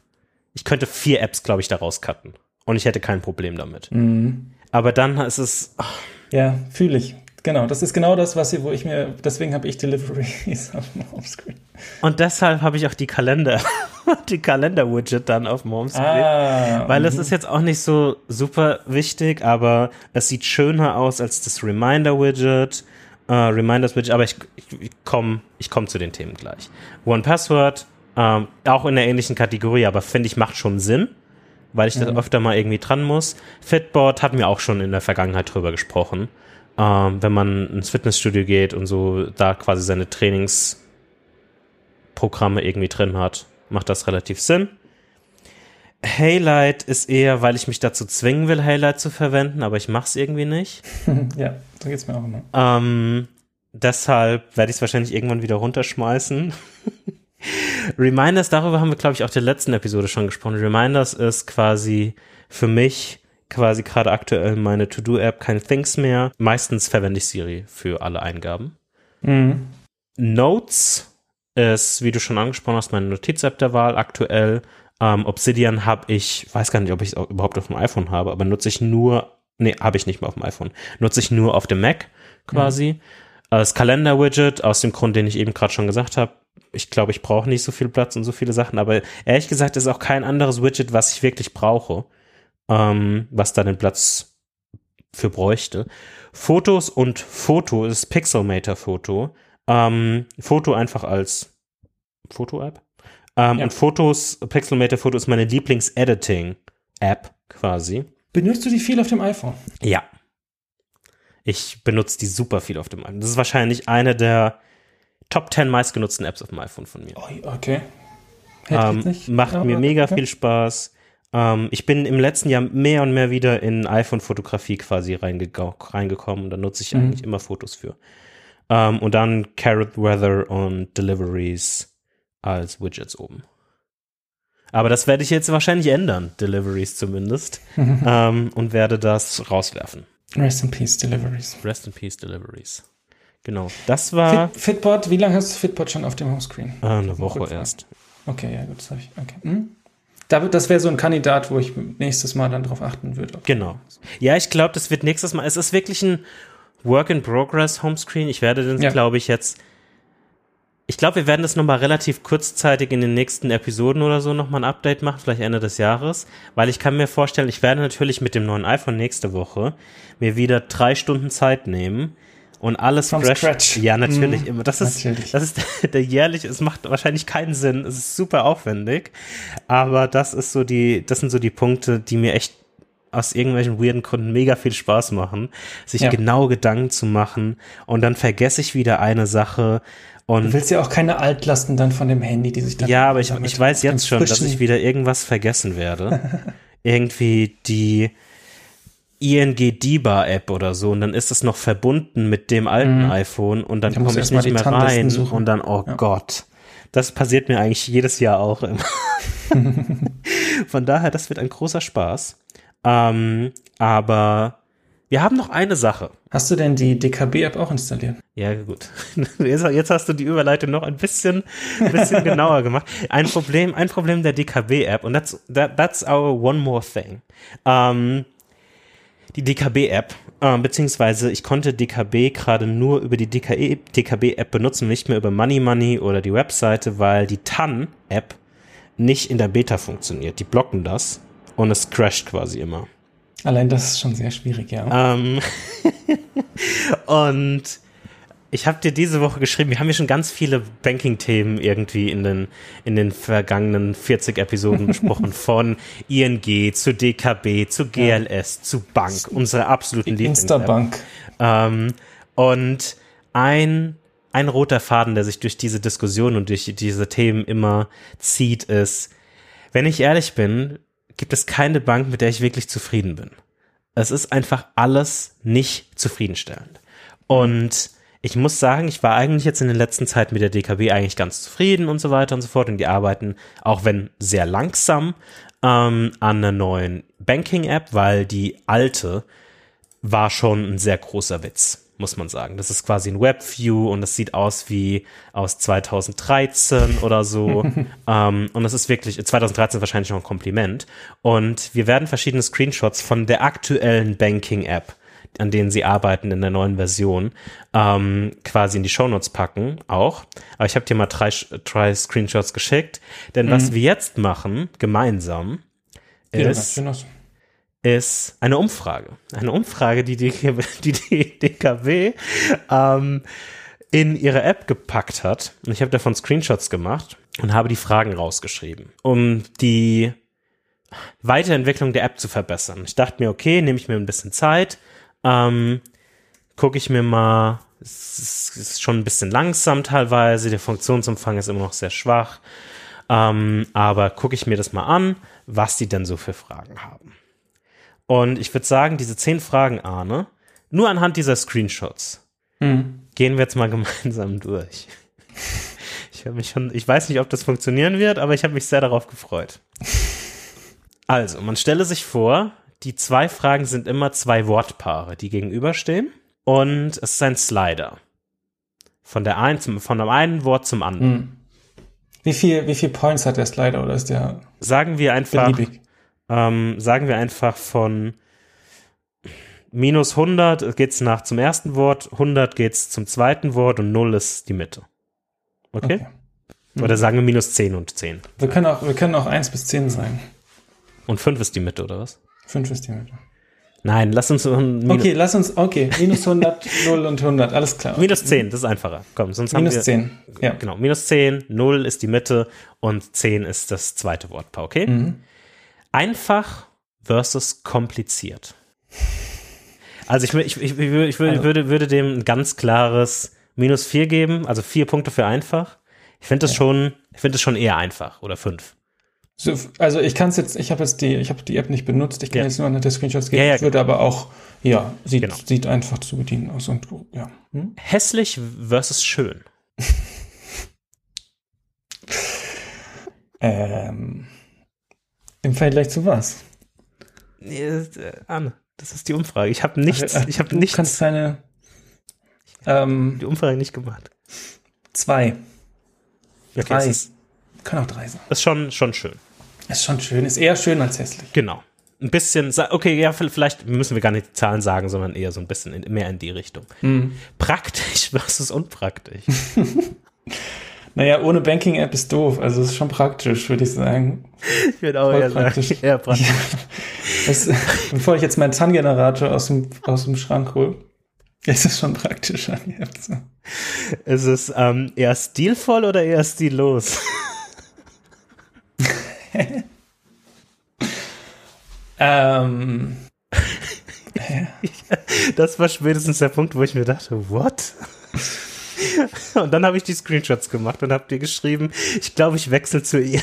ich könnte vier Apps, glaube ich, daraus cutten. Und ich hätte kein Problem damit. Mhm. Aber dann ist es. Oh. Ja, fühle ich. Genau, das ist genau das, was ich, wo ich mir, deswegen habe ich Deliveries (laughs) auf dem Homescreen. Und deshalb habe ich auch die Kalender, (laughs) die Kalender-Widget dann auf dem Homescreen. Ah, weil es mhm. ist jetzt auch nicht so super wichtig, aber es sieht schöner aus als das Reminder-Widget, äh, Reminders-Widget, aber ich, ich, ich komme ich komm zu den Themen gleich. One Password, ähm, auch in der ähnlichen Kategorie, aber finde ich, macht schon Sinn, weil ich mhm. da öfter mal irgendwie dran muss. Fitboard hatten wir auch schon in der Vergangenheit drüber gesprochen. Ähm, wenn man ins Fitnessstudio geht und so da quasi seine Trainingsprogramme irgendwie drin hat, macht das relativ Sinn. Haylight ist eher, weil ich mich dazu zwingen will, Haylight zu verwenden, aber ich mache es irgendwie nicht. (laughs) ja, so geht's mir auch immer. Ähm, deshalb werde ich es wahrscheinlich irgendwann wieder runterschmeißen. (laughs) Reminders, darüber haben wir, glaube ich, auch in der letzten Episode schon gesprochen. Reminders ist quasi für mich quasi gerade aktuell meine To-Do-App, keine Things mehr. Meistens verwende ich Siri für alle Eingaben. Mhm. Notes ist, wie du schon angesprochen hast, meine Notiz-App der Wahl aktuell. Ähm, Obsidian habe ich, weiß gar nicht, ob ich es überhaupt auf dem iPhone habe, aber nutze ich nur, nee, habe ich nicht mehr auf dem iPhone. Nutze ich nur auf dem Mac quasi. Mhm. Das Kalender-Widget, aus dem Grund, den ich eben gerade schon gesagt habe, ich glaube, ich brauche nicht so viel Platz und so viele Sachen, aber ehrlich gesagt ist auch kein anderes Widget, was ich wirklich brauche, ähm, was da den Platz für bräuchte. Fotos und Foto ist Pixelmator Foto. Ähm, Foto einfach als Foto-App. Ähm, ja. Und Fotos, Pixelmator Foto ist meine Lieblings-Editing-App quasi. Benutzt du die viel auf dem iPhone? Ja. Ich benutze die super viel auf dem iPhone. Das ist wahrscheinlich eine der Top 10 meistgenutzten Apps auf dem iPhone von mir. okay. Ähm, macht ja, mir mega okay. viel Spaß. Ähm, ich bin im letzten Jahr mehr und mehr wieder in iPhone-Fotografie quasi reinge reingekommen und da nutze ich mhm. eigentlich immer Fotos für. Ähm, und dann Carrot Weather und Deliveries als Widgets oben. Aber das werde ich jetzt wahrscheinlich ändern, Deliveries zumindest, (laughs) ähm, und werde das rauswerfen. Rest in Peace Deliveries. Rest in Peace Deliveries. Genau, das war. Fit, Fitbot, wie lange hast du Fitbot schon auf dem Homescreen? Ah, eine Woche erst. Okay, ja, gut, das habe ich. Okay. Hm? Das wäre so ein Kandidat, wo ich nächstes Mal dann drauf achten würde. Genau. Ja, ich glaube, das wird nächstes Mal. Es ist wirklich ein Work in Progress Homescreen. Ich werde den, ja. glaube ich, jetzt. Ich glaube, wir werden das nochmal relativ kurzzeitig in den nächsten Episoden oder so nochmal ein Update machen, vielleicht Ende des Jahres, weil ich kann mir vorstellen, ich werde natürlich mit dem neuen iPhone nächste Woche mir wieder drei Stunden Zeit nehmen, und alles From fresh. Scratch. Ja, natürlich mm, immer. Das ist, natürlich. das ist (laughs) der, jährliche, es macht wahrscheinlich keinen Sinn. Es ist super aufwendig. Aber das ist so die, das sind so die Punkte, die mir echt aus irgendwelchen weirden Gründen mega viel Spaß machen, sich ja. genau Gedanken zu machen und dann vergesse ich wieder eine Sache und du willst ja auch keine Altlasten dann von dem Handy, die sich dann Ja, aber ich, ich weiß jetzt schon, dass ich wieder irgendwas vergessen werde. (laughs) Irgendwie die ING DIBA App oder so und dann ist es noch verbunden mit dem alten mhm. iPhone und dann komme ich nicht mehr rein suchen. und dann, oh ja. Gott. Das passiert mir eigentlich jedes Jahr auch immer. (laughs) Von daher, das wird ein großer Spaß. Ähm, aber wir haben noch eine Sache Hast du denn die DKB-App auch installiert? Ja, gut. (laughs) Jetzt, hast du die Überleitung noch ein bisschen, bisschen genauer gemacht. Ein Problem, ein Problem der DKB-App, und that's, that, that's our one more thing. Ähm, die DKB-App, äh, beziehungsweise ich konnte DKB gerade nur über die DKB-App benutzen, nicht mehr über Money Money oder die Webseite, weil die TAN-App nicht in der Beta funktioniert. Die blocken das und es crasht quasi immer. Allein das ist schon sehr schwierig, ja. Ähm (laughs) und ich habe dir diese Woche geschrieben, wir haben ja schon ganz viele Banking-Themen irgendwie in den, in den vergangenen 40 Episoden besprochen, (laughs) von ING zu DKB, zu GLS, ja. zu Bank, unsere absoluten Lieblings. Instabank. Ähm, und ein, ein roter Faden, der sich durch diese Diskussion und durch diese Themen immer zieht, ist, wenn ich ehrlich bin, gibt es keine Bank, mit der ich wirklich zufrieden bin. Es ist einfach alles nicht zufriedenstellend. Und ich muss sagen, ich war eigentlich jetzt in den letzten Zeit mit der DKB eigentlich ganz zufrieden und so weiter und so fort. Und die arbeiten, auch wenn sehr langsam, ähm, an einer neuen Banking-App, weil die alte war schon ein sehr großer Witz muss man sagen. Das ist quasi ein Webview und das sieht aus wie aus 2013 oder so. (laughs) ähm, und das ist wirklich, 2013 wahrscheinlich noch ein Kompliment. Und wir werden verschiedene Screenshots von der aktuellen Banking-App an denen sie arbeiten in der neuen Version, ähm, quasi in die Shownotes packen auch. Aber ich habe dir mal drei, drei Screenshots geschickt, denn mhm. was wir jetzt machen, gemeinsam, ist, ja, ist eine Umfrage. Eine Umfrage, die die, (laughs) die, die DKW ähm, in ihre App gepackt hat. Und ich habe davon Screenshots gemacht und habe die Fragen rausgeschrieben, um die Weiterentwicklung der App zu verbessern. Ich dachte mir, okay, nehme ich mir ein bisschen Zeit, ähm, gucke ich mir mal, es ist schon ein bisschen langsam teilweise, der Funktionsumfang ist immer noch sehr schwach, ähm, aber gucke ich mir das mal an, was die denn so für Fragen haben. Und ich würde sagen, diese zehn Fragen, Arne, nur anhand dieser Screenshots, mhm. gehen wir jetzt mal (laughs) gemeinsam durch. Ich mich schon, ich weiß nicht, ob das funktionieren wird, aber ich habe mich sehr darauf gefreut. Also, man stelle sich vor, die zwei Fragen sind immer zwei Wortpaare, die gegenüberstehen. Und es ist ein Slider. Von der einen zum, von dem einen Wort zum anderen. Mhm. Wie viel, wie viel Points hat der Slider oder ist der? Sagen wir einfach, ähm, sagen wir einfach von minus 100 geht's nach zum ersten Wort, 100 geht's zum zweiten Wort und 0 ist die Mitte. Okay? okay. Mhm. Oder sagen wir minus 10 und 10. Wir können auch, wir können auch 1 bis 10 sein. Und 5 ist die Mitte, oder was? 5 ist die Mitte. Nein, lass uns. Okay, lass uns, okay, minus 100, 0 (laughs) und 100, alles klar. Okay. Minus 10, das ist einfacher. Komm, sonst minus haben wir. 10, ja. Genau, minus 10, 0 ist die Mitte und 10 ist das zweite Wortpaar, okay? Mhm. Einfach versus kompliziert. Also ich, ich, ich, ich, würde, also. würde, würde dem ein ganz klares minus 4 geben, also vier Punkte für einfach. Ich finde das ja. schon, ich finde das schon eher einfach oder fünf. So, also ich kann es jetzt, ich habe jetzt die, ich habe die App nicht benutzt, ich kann ja. jetzt nur eine der Screenshots geben. Ja, ja, ich würde aber auch, ja, sieht, genau. sieht einfach zu bedienen aus und ja. Hm? Hässlich versus schön. (laughs) ähm, Im Vergleich zu was? Äh, Anne, das ist die Umfrage. Ich habe nichts, Ach, ich habe nichts. Du kannst keine. Ähm, die Umfrage nicht gemacht. Zwei. Okay, drei. Ist, kann auch drei sein. Ist schon, schon schön. Ist schon schön, ist eher schön als hässlich. Genau. Ein bisschen, okay, ja, vielleicht müssen wir gar nicht die Zahlen sagen, sondern eher so ein bisschen in, mehr in die Richtung. Mhm. Praktisch (laughs) versus unpraktisch. (laughs) naja, ohne Banking-App ist doof. Also ist schon praktisch, würde ich sagen. (laughs) Ich würde auch eher praktisch. sagen, eher praktisch. das, bevor ich jetzt meinen TAN-Generator aus dem, aus dem Schrank hole, ist es schon praktisch an die App. Ist es ähm, eher stilvoll oder eher stillos? Ähm, (laughs) das war spätestens der Punkt, wo ich mir dachte, what? (laughs) Und dann habe ich die Screenshots gemacht und habe dir geschrieben, ich glaube, ich wechsle zu ING.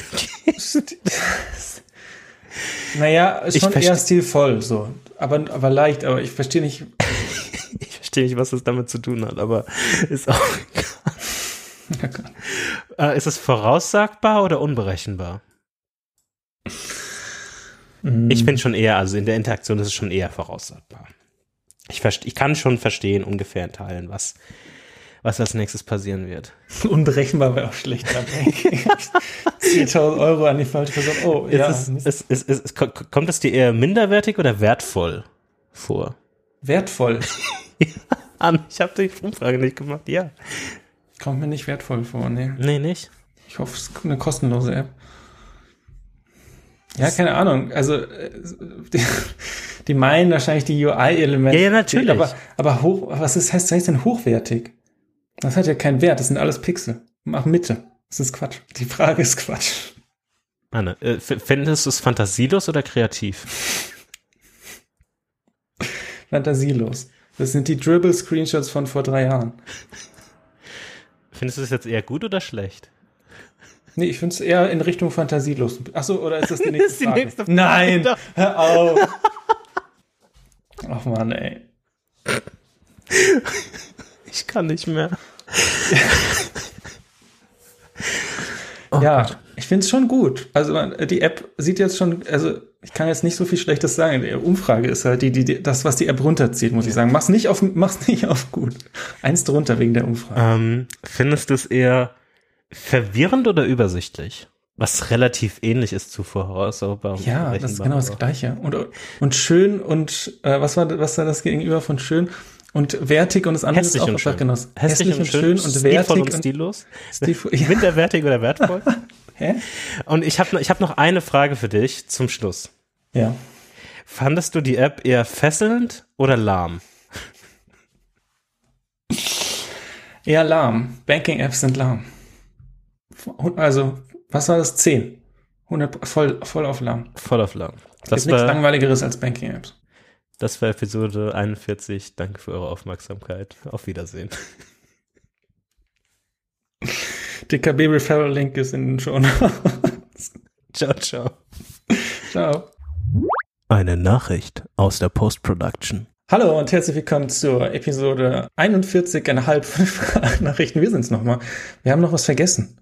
naja, ist schon eher stilvoll, so. Aber, aber leicht, aber ich verstehe nicht. (laughs) ich verstehe nicht, was das damit zu tun hat, aber ist auch egal. äh, ist es voraussagbar oder unberechenbar? Ich finde schon eher, also in der Interaktion ist es schon eher voraussagbar. ich, ich kann schon verstehen, ungefähr in Teilen, was, was als nächstes passieren wird. (laughs) Unberechenbar wäre auch schlecht. 10.000 (laughs) Euro an die falsche Person. Oh, ja. Ist es, ist, ist, kommt es dir eher minderwertig oder wertvoll vor? Wertvoll. (laughs) ja, ich habe die Umfrage nicht gemacht, ja. Kommt mir nicht wertvoll vor, nee. Nee, nicht? Ich hoffe, es ist eine kostenlose App. Ja, keine Ahnung. Also äh, die, (laughs) die meinen wahrscheinlich die UI-Elemente. Ja, ja, natürlich. Aber, aber hoch, was ist, heißt, heißt denn hochwertig? Das hat ja keinen Wert. Das sind alles Pixel. Mach Mitte. Das ist Quatsch. Die Frage ist Quatsch. Anne, äh, findest du es fantasielos oder kreativ? fantasielos. Das sind die Dribble-Screenshots von vor drei Jahren. Findest du es jetzt eher gut oder schlecht? Nee, ich finde es eher in Richtung fantasielos. Achso, oder ist das die (laughs) nächste das ist die Frage? Nächste Frage? Nein, hör auf. Ach man, ey. Ich kann nicht mehr. oh (laughs) ja, Gott. ich finde es schon gut. Also die App sieht jetzt schon, also ich kann jetzt nicht so viel Schlechtes sagen. Die Umfrage ist halt die, die, die das, was die App runterzieht, muss ja. ich sagen. Mach's nicht auf, mach's nicht auf gut. Eins drunter wegen der Umfrage. Ähm, findest du es eher verwirrend oder übersichtlich? Was relativ ähnlich ist zu voraussehbar. Ja, das ist genau das Gleiche. Und, und schön und äh, was war was war das Gegenüber von schön? Und wertig und das andere hässlich ist auch und schön. Genoss. Hässlich, hässlich und schön, und wertig und stillos. Stilvoll, (laughs) ja. Minderwertig oder wertvoll? (laughs) Hä? Und ich habe ich hab noch eine Frage für dich zum Schluss. Ja. Fandest du die App eher fesselnd oder lahm? Eher lahm. Banking-Apps sind lahm. Also, was war das? 10. 100, voll, voll auf lahm. Voll auf lahm. Das ist nichts langweiligeres als Banking-Apps. Das war Episode 41. Danke für eure Aufmerksamkeit. Auf Wiedersehen. (laughs) Der KB Referral Link ist in den Show (laughs) Ciao, ciao. Ciao. Eine Nachricht aus der Post-Production. Hallo und herzlich willkommen zur Episode 41,5 von (laughs) Nachrichten. Wir sind's nochmal. Wir haben noch was vergessen.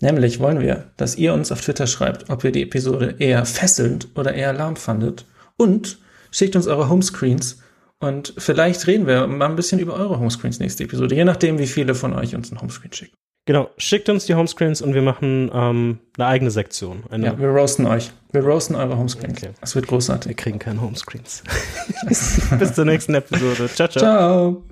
Nämlich wollen wir, dass ihr uns auf Twitter schreibt, ob ihr die Episode eher fesselnd oder eher lahm fandet. Und schickt uns eure Homescreens und vielleicht reden wir mal ein bisschen über eure Homescreens nächste Episode, je nachdem, wie viele von euch uns ein Homescreen schicken. Genau, schickt uns die Homescreens und wir machen ähm, eine eigene Sektion. Eine ja, wir roasten euch. Wir roasten eure Homescreens. Okay. Das wird großartig. Wir kriegen keine Homescreens. (laughs) Bis zur nächsten Episode. Ciao, ciao. Ciao.